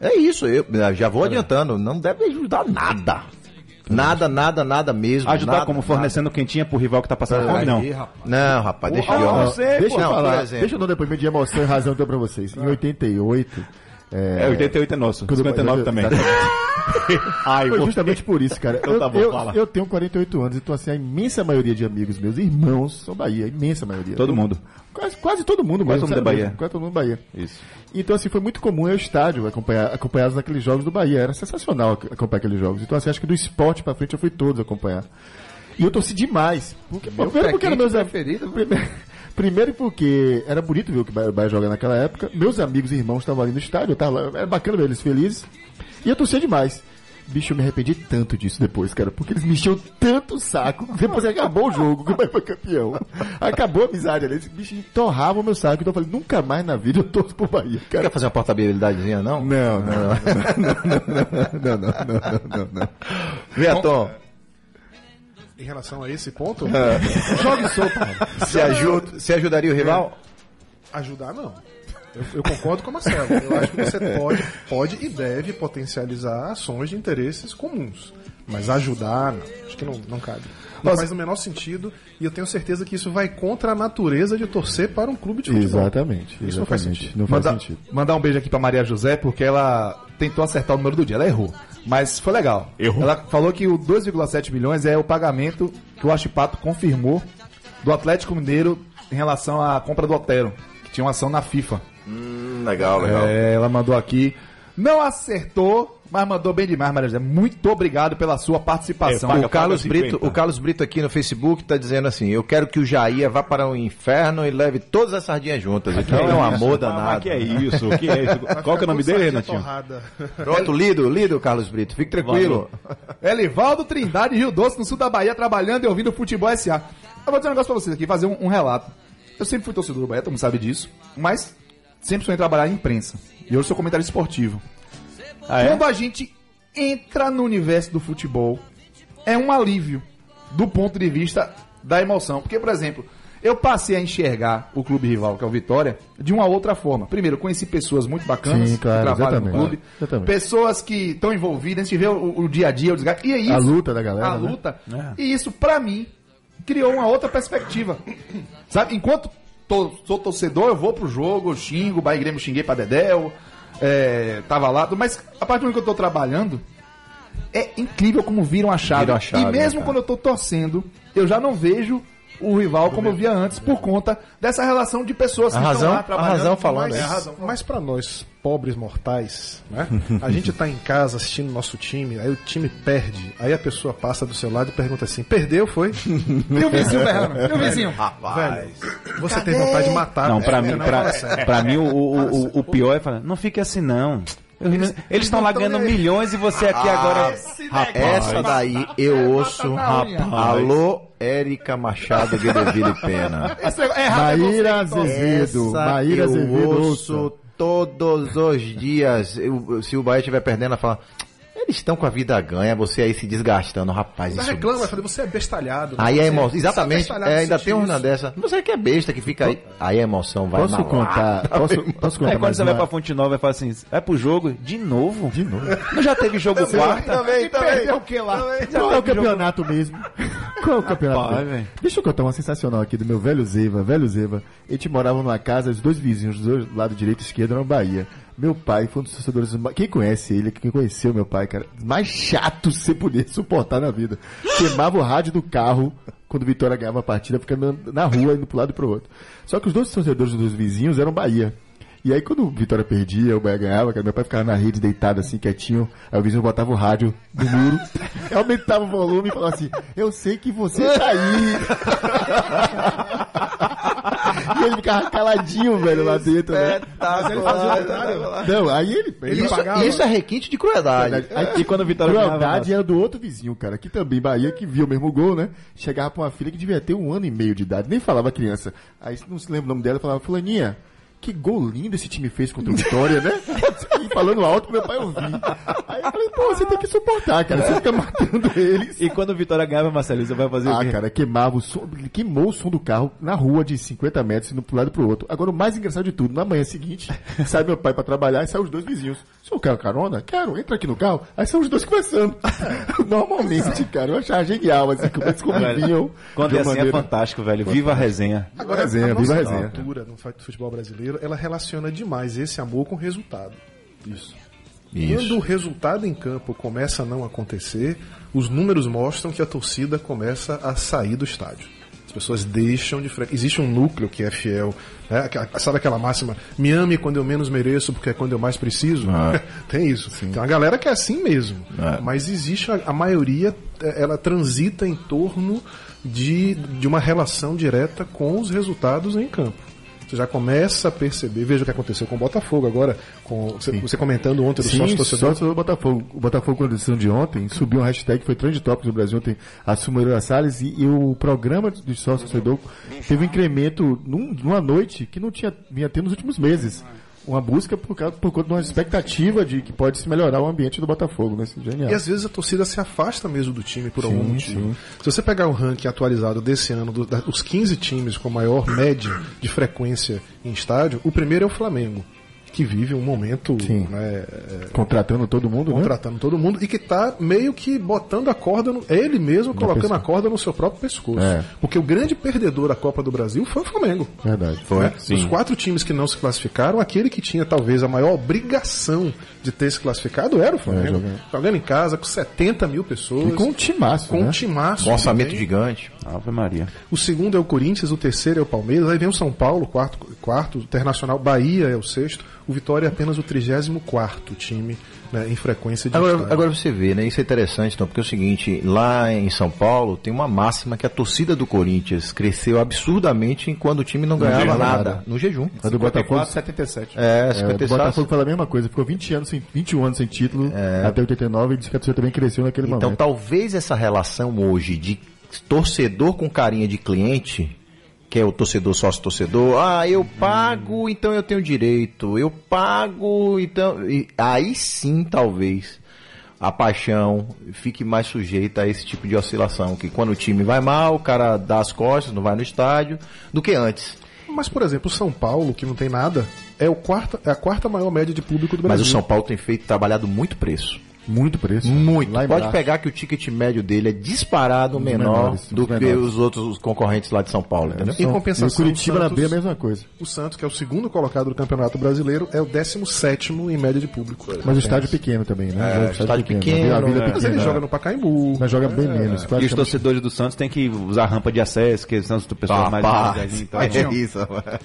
É isso, eu já vou adiantando. Não deve ajudar nada. Nada, nada, nada mesmo. Ajudar nada, como fornecendo quentinha pro rival que tá passando fome, não. nada. Não, rapaz, deixa eu. não sei, deixa eu falar, deixa eu dar um depoimento de emoção e razão então pra vocês. Em 88, É, 88 é nosso, Quando- 59 também. Ai, Foi justamente por isso, cara. Então Eu, tá bom, eu, fala. eu tenho 48 anos, então assim, a imensa maioria de amigos meus, irmãos, são Bahia, a imensa maioria. Todo mundo. Quase, quase todo mundo Quase mesmo. todo mundo é? Bahia. Quase todo mundo é Bahia. Isso. Então, assim, foi muito comum ao estádio acompanhar, acompanhados naqueles jogos do Bahia. Era sensacional ac- acompanhar aqueles jogos. Então, assim, acho que do esporte pra frente eu fui todos acompanhar. E eu torci demais. Porque, Meu primeiro porque quente meus preferido. Primeiro, primeiro porque era bonito ver o que o Bahia- o Bahia joga naquela época. Meus amigos e irmãos estavam ali no estádio, eu tava lá, era bacana ver eles felizes. E eu torcia demais. Bicho, eu me arrependi tanto disso depois, cara, porque eles me encheu tanto o saco. Depois acabou o jogo, que o Bahia foi campeão. Acabou a amizade ali. Esse bicho torrava o meu saco. Então eu falei, nunca mais na vida eu torço pro Bahia, cara. Quer fazer uma portabilidadezinha, não? Não, não, não. Não, não, não, não, não, não. não. É, em relação a esse ponto, é. jogue sopa. Se, ajuda, se ajudaria o rival? É. Ajudar, não. Eu, eu concordo com a Marcelo. Eu acho que você pode, pode e deve potencializar ações de interesses comuns. Mas ajudar, não. Acho que não, não cabe. Não Nossa. faz o menor sentido e eu tenho certeza que isso vai contra a natureza de torcer para um clube de futebol. Exatamente, Isso não faz exatamente. sentido. Não faz Mandar, sentido. mandar um beijo aqui pra Maria José, porque ela tentou acertar o número do dia. Ela errou. Mas foi legal. Errou? Ela falou que o 2,7 milhões é o pagamento que o Achipato confirmou do Atlético Mineiro em relação à compra do Otero, que tinha uma ação na FIFA. Hum, legal, legal. É, ela mandou aqui. Não acertou, mas mandou bem demais, Maria José. Muito obrigado pela sua participação. É, paga- O Carlos, 50. Brito, o Carlos Brito aqui no Facebook tá dizendo assim: Eu quero que o Jair vá para o inferno e leve todas as sardinhas juntas. Então é um amor Ah, danado. que é isso? Que é isso? Qual que é o nome dele, Renatinho? Pronto, lido, lido, Carlos Brito. Fique tranquilo. Elivaldo Trindade, Rio Doce, no sul da Bahia, trabalhando e ouvindo futebol SA. Eu vou dizer um negócio pra vocês aqui, fazer um, um relato. Eu sempre fui torcedor do Bahia, todo mundo sabe disso, mas sempre sonhei trabalhar em imprensa. E hoje sou comentarista esportivo. Ah, é? Quando a gente entra no universo do futebol, é um alívio do ponto de vista da emoção. Porque, por exemplo, eu passei a enxergar o clube rival, que é o Vitória, de uma outra forma. Primeiro, eu conheci pessoas muito bacanas Sim, claro, que trabalham no clube. Exatamente. Pessoas que estão envolvidas, a gente vê o, o dia a dia, o desgaste. E é isso. A luta da galera, A né? luta. E isso, pra mim, criou uma outra perspectiva. Sabe? Enquanto tô- sou torcedor, eu vou pro jogo, eu xingo, o Bahia Grêmio xinguei pra Dedéu, é, tava lá, mas a partir do momento que eu tô trabalhando, é incrível como viram a chave. Viram a chave, e mesmo né, cara? quando eu tô torcendo, eu já não vejo o rival como eu via antes, por conta dessa relação de pessoas A que razão- estão lá a trabalhando. razão falando Mas- é é a razão. Mas pra nós, pobres mortais, né? A gente tá em casa assistindo nosso time, aí o time perde, aí a pessoa passa do seu lado e pergunta assim: perdeu, foi? E o vizinho berrando? E o vizinho? Velho, você tem vontade de matar. Não, pra É, mim, pra mim o, o, o, o pior é falar, não fique assim não. Eles estão lá ganhando milhões e você aqui agora. Essa daí eu ouço. Unha. Alô, Érica Machado de Devido e Pena. É é Maíra que torce. Azevedo. Maíra eu ouço todos os dias. Eu- se o Bahia estiver perdendo, ela fala. Eles estão com a vida ganha, você aí se desgastando, rapaz. Você Isso... reclama, vai falar, você é bestalhado. Aí Você- é emoção. Exatamente. bestalhado é, ainda tem uma isso. dessa. Você que é besta que fica aí. Aí a emoção vai Posso na contar? Posso, posso contar Aí quando mais você vai uma- pra Fonte Nova e fala assim, vai pro jogo de novo? De novo. Não já teve jogo quarta? Também, Perdeu o que lá? Qual é o campeonato mesmo? Qual é o campeonato? Rapaz, mesmo? Deixa eu contar uma sensacional aqui do meu velho Zeva, velho Zeva. A gente morava numa casa, os dois vizinhos, os dois, do lado direito e esquerdo, eram Bahia. Meu pai foi um dos torcedores. Quem conhece ele, quem conheceu meu pai, cara, mais chato você poder suportar na vida. Queimava o rádio do carro quando o Vitória ganhava a partida, ficando na rua, indo pro lado e pro outro. Só que os dois torcedores dos vizinhos eram Bahia. E aí quando o Vitória perdia, o Bahia ganhava, cara, meu pai ficava na rede deitado assim, quietinho, aí o vizinho botava o rádio no muro, aumentava o volume e falava assim, eu sei que você tá aí. e ele ficava caladinho, velho, lá dentro, né? Mas ele fazia o contrário. Não, aí ele... ele Isso, isso é requinte de crueldade. Aí, E quando o Vitória crueldade era do outro vizinho, cara, que também Bahia, que viu o mesmo gol, né? Chegava pra uma filha que devia ter um ano e meio de idade, nem falava criança. Aí não se lembra o nome dela, falava, fulaninha, que gol lindo esse time fez contra o Vitória, né? E falando alto meu pai ouvir. Aí eu falei, pô, você tem que suportar, cara, você fica matando eles. E quando o Vitória ganhava, Marcelo, você vai fazer o Ah, quê? cara, queimava o som, queimou o som do carro na rua de 50 metros, indo pro lado e pro outro. Agora, o mais engraçado de tudo, na manhã seguinte, sai meu pai pra trabalhar e sai os dois vizinhos. O senhor quer carona? Quero, entra aqui no carro. Aí são os dois conversando. Normalmente, cara, eu achava genial, assim, como eles conviviam. Quando é assim é maneira- fantástico, velho. Viva a resenha. Agora, resenha, a viva a nossa resenha. cultura no futebol brasileiro, ela relaciona demais esse amor com o resultado. Isso. Quando o resultado em campo começa a não acontecer, os números mostram que a torcida começa a sair do estádio. As pessoas deixam de frente. Existe um núcleo que é fiel. né? Sabe aquela máxima? Me ame quando eu menos mereço, porque é quando eu mais preciso. Tem isso. Tem uma galera que é assim mesmo. É. Mas existe a, a maioria, eh, ela transita em torno de, de uma relação direta com os resultados em campo. Já começa a perceber, veja o que aconteceu com o Botafogo agora, com você, você comentando ontem do Sim, sócio torcedor. sócio do Botafogo. O Botafogo, com a decisão de ontem, subiu um hashtag foi trend topics no Brasil ontem, a Sumeira Salles, e, e o programa de sócio torcedor teve um incremento num- numa noite que não tinha vinha tendo nos últimos meses. Uma busca por, causa, por conta de uma expectativa de que pode se melhorar o ambiente do Botafogo, né? Isso é Genial. E às vezes a torcida se afasta mesmo do time por algum Sim, motivo. sim. Se você pegar o ranking atualizado desse ano, do- da- os 15 times com maior média de frequência em estádio, o primeiro é o Flamengo, que vive um momento Sim. né, Contratando todo mundo, né? contratando todo mundo e que tá meio que botando a corda, no, é ele mesmo colocando pescoço. a corda no seu próprio pescoço. É. Porque o grande perdedor da Copa do Brasil foi o Flamengo. Verdade. Né? Os quatro times que não se classificaram, aquele que tinha talvez a maior obrigação de ter se classificado era o Flamengo. É, jogando. em casa com 70 mil pessoas. E com um timaço, com um né? timaço. Com orçamento também. gigante. Ave Maria. O segundo é o Corinthians, o terceiro é o Palmeiras, aí vem o São Paulo, quarto, quarto, o Internacional Bahia é o sexto, o Vitória é apenas o 34 time né, em frequência de Agora, estádio. agora você vê, né? Isso é interessante, então, porque é o seguinte, lá em São Paulo tem uma máxima que a torcida do Corinthians cresceu absurdamente quando o time não ganhava jejum, nada. nada. No jejum. A do Botafogo, 77. É, é, o 57. Botafogo fala a mesma coisa, ficou 20 anos sem, 21 anos sem título, até 89, e disse que a torcida também cresceu naquele Então momento. talvez essa relação hoje de torcedor com carinha de cliente, que é o torcedor sócio-torcedor, ah, eu pago, então eu tenho direito, eu pago, então. e aí sim, talvez. A paixão fique mais sujeita a esse tipo de oscilação. Que quando o time vai mal, o cara dá as costas, não vai no estádio, do que antes. Mas, por exemplo, o São Paulo, que não tem nada, é, o quarta, é a quarta maior média de público do Mas Brasil. o São Paulo tem feito, trabalhado muito preço. Muito preço. Muito. Lá Pode pegar que o ticket médio dele é disparado menor menores, do dos que menores. os outros concorrentes lá de São Paulo, entendeu? Em compensação, E o Curitiba na Santos- B é a mesma coisa. O Santos, que é o segundo colocado do Campeonato Brasileiro, é o 17 em média de público. Mas o estádio é pequeno também, né? É, o estádio pequeno, A Vila né? Mas ele pequena. joga no Pacaembu. Mas joga bem menos. E os torcedores do Santos têm que usar rampa de acesso, que são as pessoas mais velhinhas, então. é isso.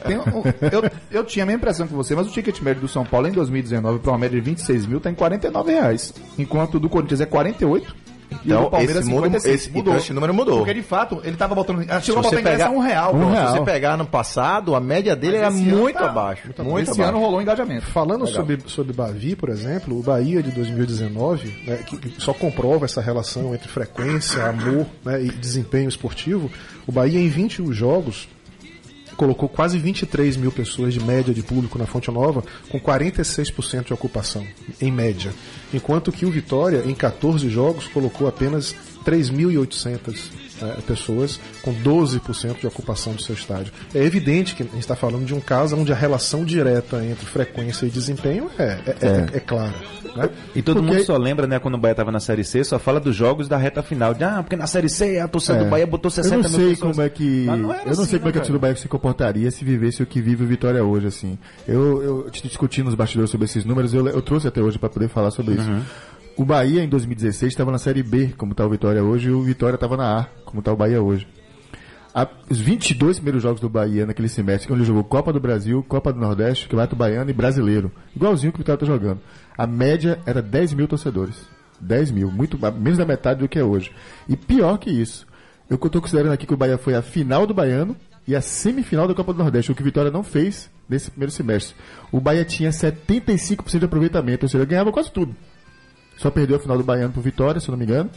Tem um- eu, eu tinha a mesma impressão que você, mas o ticket médio do São Paulo em 2019 para uma média de 26 mil tá em 49 reais. Enquanto o do Corinthians é 48. e o Então, do Palmeiras esse, mundo, 56. esse, então esse número mudou. Porque de fato, ele tava botando. ah, Se Chegou a você botar pegar a um real. Um real. Se você pegar no passado, a média dele Mas era muito tá- abaixo. Muito Esse abaixo. ano rolou um engajamento. Falando sobre, sobre Bavi, por exemplo, o Bahia de 2019, né, que, que só comprova essa relação entre frequência, amor né, e desempenho esportivo, o Bahia em 21 jogos colocou quase 23 mil pessoas de média de público na Fonte Nova, com 46% de ocupação, em média. Enquanto que o Vitória, em 14 jogos, colocou apenas 3.800 né, pessoas, com 12% de ocupação do seu estádio. É evidente que a gente está falando de um caso onde a relação direta entre frequência e desempenho é, é, é- é clara. Né? E todo Porque- mundo só lembra, né, quando o Bahia tava na Série C, só fala dos jogos da reta final. De, ah, porque na Série C a torcida É. do Bahia botou 60 eu não mil sei pessoas. como é que eu não assim, sei como é que a né, torcida do Bahia se comportaria se vivesse o que vive o Vitória hoje assim. Eu eu discutindo nos bastidores sobre esses números, eu, eu trouxe até hoje para poder falar sobre isso. O Bahia em 2016 estava na série B, como está o Vitória hoje, e o Vitória estava na A, como está o Bahia hoje. A- os 22 primeiros jogos do Bahia naquele semestre, onde ele jogou Copa do Brasil, Copa do Nordeste, Campeonato Baiano e Brasileiro. Igualzinho que o Vitória está jogando. A média era 10 mil torcedores. 10 mil, muito menos da metade do que é hoje. E pior que isso, eu estou considerando aqui que o Bahia foi a final do Baiano e a semifinal da Copa do Nordeste, o que o Vitória não fez nesse primeiro semestre. O Bahia tinha 75% de aproveitamento, ou seja, ganhava quase tudo. Só perdeu a final do Baiano pro Vitória, se eu não me engano.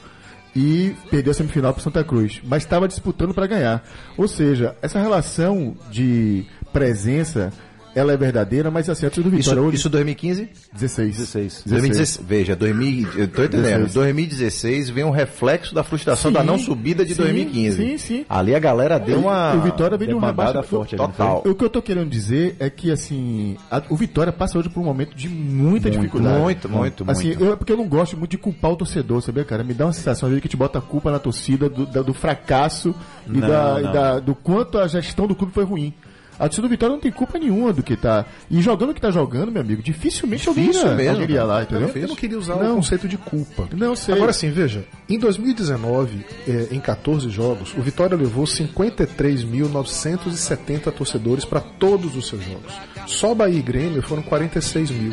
E perdeu a semifinal pro Santa Cruz. Mas estava disputando para ganhar. Ou seja, essa relação de presença, ela é verdadeira, mas assim, a torcida do Vitória Isso, hoje... isso 2015? 16. 16. 2016. Veja, 2000, eu tô entendendo. 16. 2016 vem um reflexo da frustração Sim, da não subida de sim, 2015. sim, sim. Ali a galera deu uma. o Vitória vem de um debandada rebaixamento forte total. O que eu tô querendo dizer é que, assim, a- o Vitória passa hoje por um momento de muita Muito, dificuldade. muito, muito, Assim, muito. eu, é porque eu não gosto muito de culpar o torcedor, sabia, cara? Me dá uma sensação às vezes, que te bota a culpa na torcida do, da- do fracasso e, Não, da, e não. da- do quanto a gestão do clube foi ruim. A torcida do Vitória não tem culpa nenhuma do que tá. E jogando o que tá jogando, meu amigo, dificilmente Difícil iria, mesmo, iria lá, entendeu? Eu não queria usar Não. o conceito de culpa. Não sei. Agora sim, veja, em 2019, eh, em 14 jogos, o Vitória levou 53.970 torcedores para todos os seus jogos. Só Bahia e Grêmio foram 46 mil.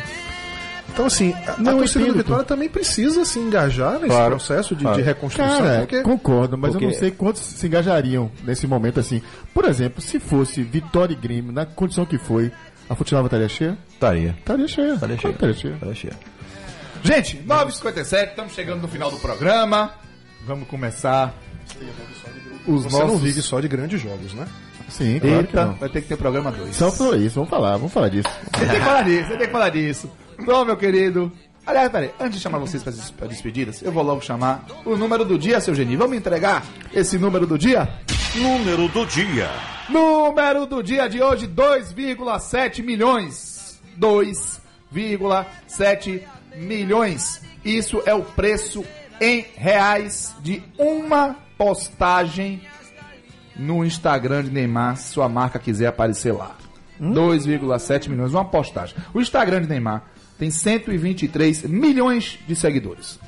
Então, assim, a, a Não, torcida do Vitória também precisa se engajar nesse Claro, processo de, claro. de reconstrução. Cara, porque concordo, mas eu porque- não sei quantos se engajariam nesse momento assim. Por exemplo, se fosse Vitória e Grêmio, na condição que foi, a Futilava estaria cheia? Estaria. Estaria cheia. Estaria cheia. Estaria cheia. Estaria cheia. Gente, 9h57, estamos chegando no final do programa. Vamos começar os você não nossos... vive só de grandes jogos, né? Sim, claro que Eita, não. vai ter que ter programa 2. Só por isso, vamos falar, vamos falar disso. Você tem que falar disso, você tem que falar disso. Então, meu querido. Aliás, peraí, antes de chamar vocês para as despedidas, eu vou logo chamar o número do dia, seu Geni. Vamos entregar esse número do dia? Número do dia. Número do dia de hoje, 2,7 milhões. 2,7 milhões. Isso é o preço em reais de uma postagem no Instagram de Neymar, se sua marca quiser aparecer lá. 2,7 milhões, uma postagem. O Instagram de Neymar tem 123 milhões de seguidores.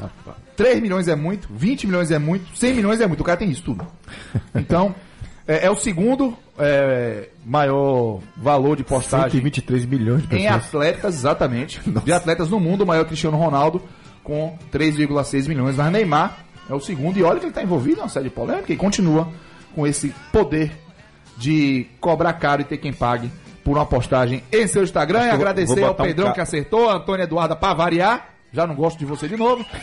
Rapaz. 3 milhões é muito, 20 milhões é muito, 100 milhões é muito. O cara tem isso tudo. Então, É, é o segundo é, maior valor de postagem 123 milhões de em pessoas. atletas, exatamente. De atletas no mundo, o maior Cristiano Ronaldo, com 3,6 milhões. Mas Neymar é o segundo. E olha que ele está envolvido em uma série de polêmica e continua com esse poder de cobrar caro e ter quem pague por uma postagem em seu Instagram. E agradecer ao um Pedrão ca- que acertou, a Antônia Eduarda para variar. Já não gosto de você de novo.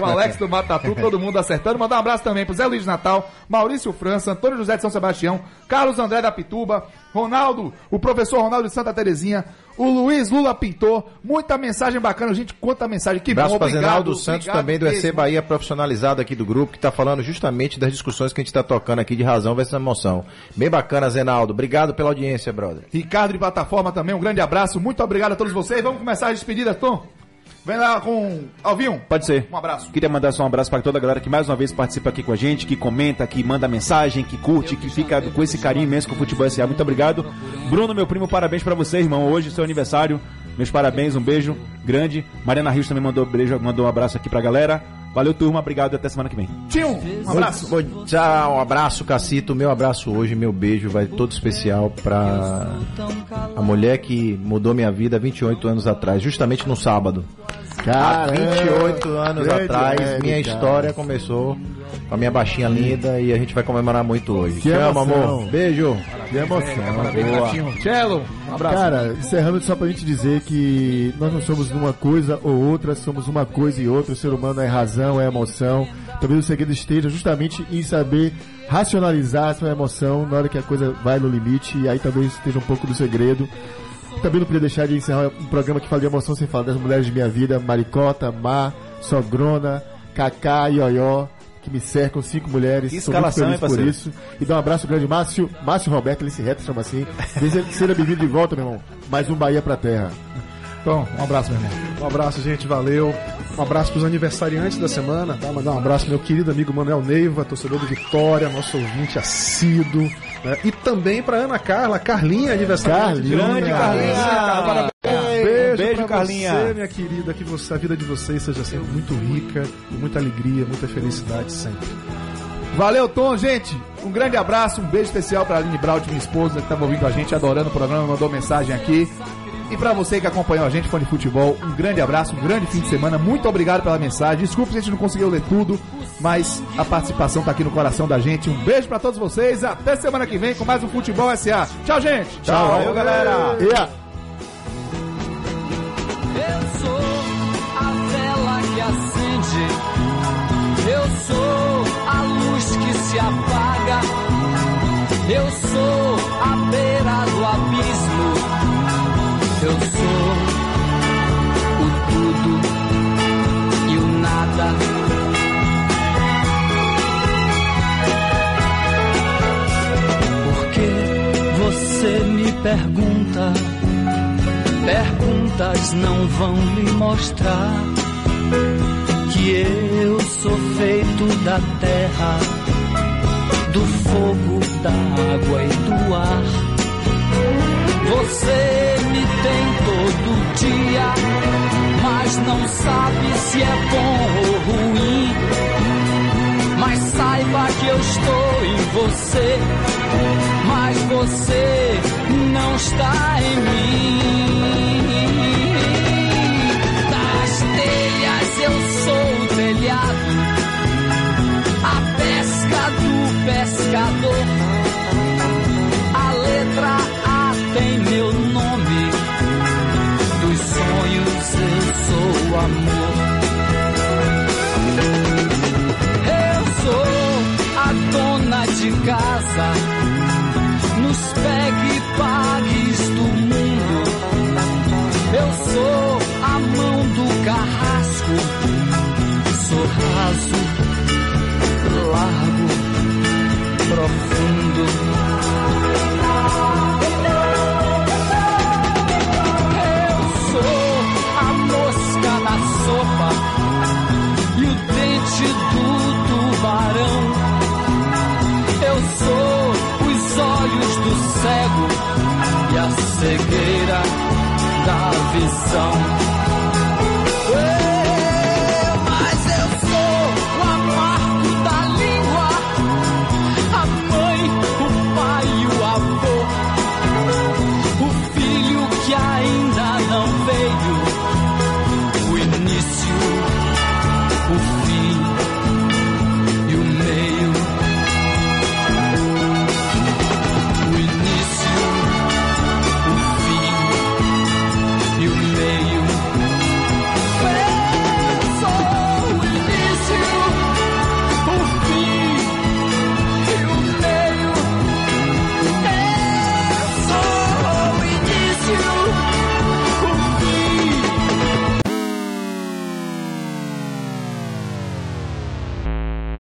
O Alex do Matatu, todo mundo acertando. Mandar um abraço também pro Zé Luiz de Natal, Maurício França, Antônio José de São Sebastião, Carlos André da Pituba, Ronaldo, o professor Ronaldo de Santa Terezinha, o Luiz Lula Pintor. Muita mensagem bacana, gente. Quanta mensagem. Que Abraço bom, para obrigado. Zenaldo Santos obrigado também do EC. Bahia profissionalizado aqui do grupo, que está falando justamente das discussões que a gente está tocando aqui de razão versus emoção. Bem bacana, Zenaldo. Obrigado pela audiência, brother. Ricardo de Plataforma também, um grande abraço. Muito obrigado a todos vocês. Vamos começar a despedida, Tom? Vem lá com Alvinho. Pode ser. Um abraço. Queria mandar só um abraço para toda a galera que mais uma vez participa aqui com a gente, que comenta, que manda mensagem, que curte, que fica com esse carinho imenso com o Futebol S.A. Muito obrigado. Bruno, meu primo, parabéns para você, irmão. Hoje, seu aniversário. Meus parabéns, um beijo grande. Mariana Rios também mandou, beijo, mandou um abraço aqui pra galera. Valeu, turma. Obrigado e até semana que vem. Tio, um abraço. Bom, tchau, um abraço, Cacito. Meu abraço hoje, meu beijo vai todo especial pra a mulher que mudou minha vida há 28 anos atrás, justamente no sábado. Há Caramba, 28 anos grande atrás, minha história começou com a minha baixinha linda e a gente vai comemorar muito hoje. Que Te amo, amor. Beijo. Que emoção. Tio, Cello, um abraço. Cara, encerrando só pra gente dizer que nós não somos uma coisa ou outra, somos uma coisa e outra. O ser humano é razão, é emoção. Talvez o segredo esteja justamente em saber racionalizar a sua emoção na hora que a coisa vai no limite. E aí talvez esteja um pouco do segredo. Também não podia deixar de encerrar um programa que fala de emoção sem falar das mulheres de minha vida, Maricota, Má, Sogrona, Cacá, Ioió, que me cercam, cinco mulheres. Que Sou muito escalação, feliz hein, por isso. E dá um abraço grande, Márcio, Márcio Roberto, ele se reta, chama assim. Seja, seja bem-vindo de volta, meu irmão. Mais um Bahia pra terra. Tom, um abraço, meu irmão. Um abraço, gente, valeu. Um abraço pros aniversariantes da semana, tá? Mandar um abraço pro meu querido amigo Manuel Neiva, torcedor do Vitória, nosso ouvinte assíduo. Né? E também pra Ana Carla, Carlinha, aniversariante. de Carlinha. Parabéns. Beijo, Beijo, Carlinha. você, minha querida, que você, a vida de vocês seja sempre muito rica, com muita alegria, muita felicidade sempre. Valeu, Tom, gente. Um grande abraço, um beijo especial pra Aline Braut, minha esposa, que estava ouvindo a gente, adorando o programa, mandou mensagem aqui. E pra você que acompanhou a gente, fã de futebol, um grande abraço, um grande fim de semana. Muito obrigado pela mensagem. Desculpa se a gente não conseguiu ler tudo, mas a participação tá aqui no coração da gente. Um beijo pra todos vocês. Até semana que vem com mais um Futebol SA. Tchau, gente. Tchau, valeu, galera. A... Eu sou a vela que acende. Eu sou a luz que se apaga. Eu sou a beira do abismo. Eu sou o tudo e o nada. Porque você me pergunta. Perguntas não vão lhe mostrar que eu sou feito da terra, do fogo, da água e do ar. Você me tem todo dia, mas não sabe se é bom ou ruim. Mas saiba que eu estou em você, mas você não está em mim.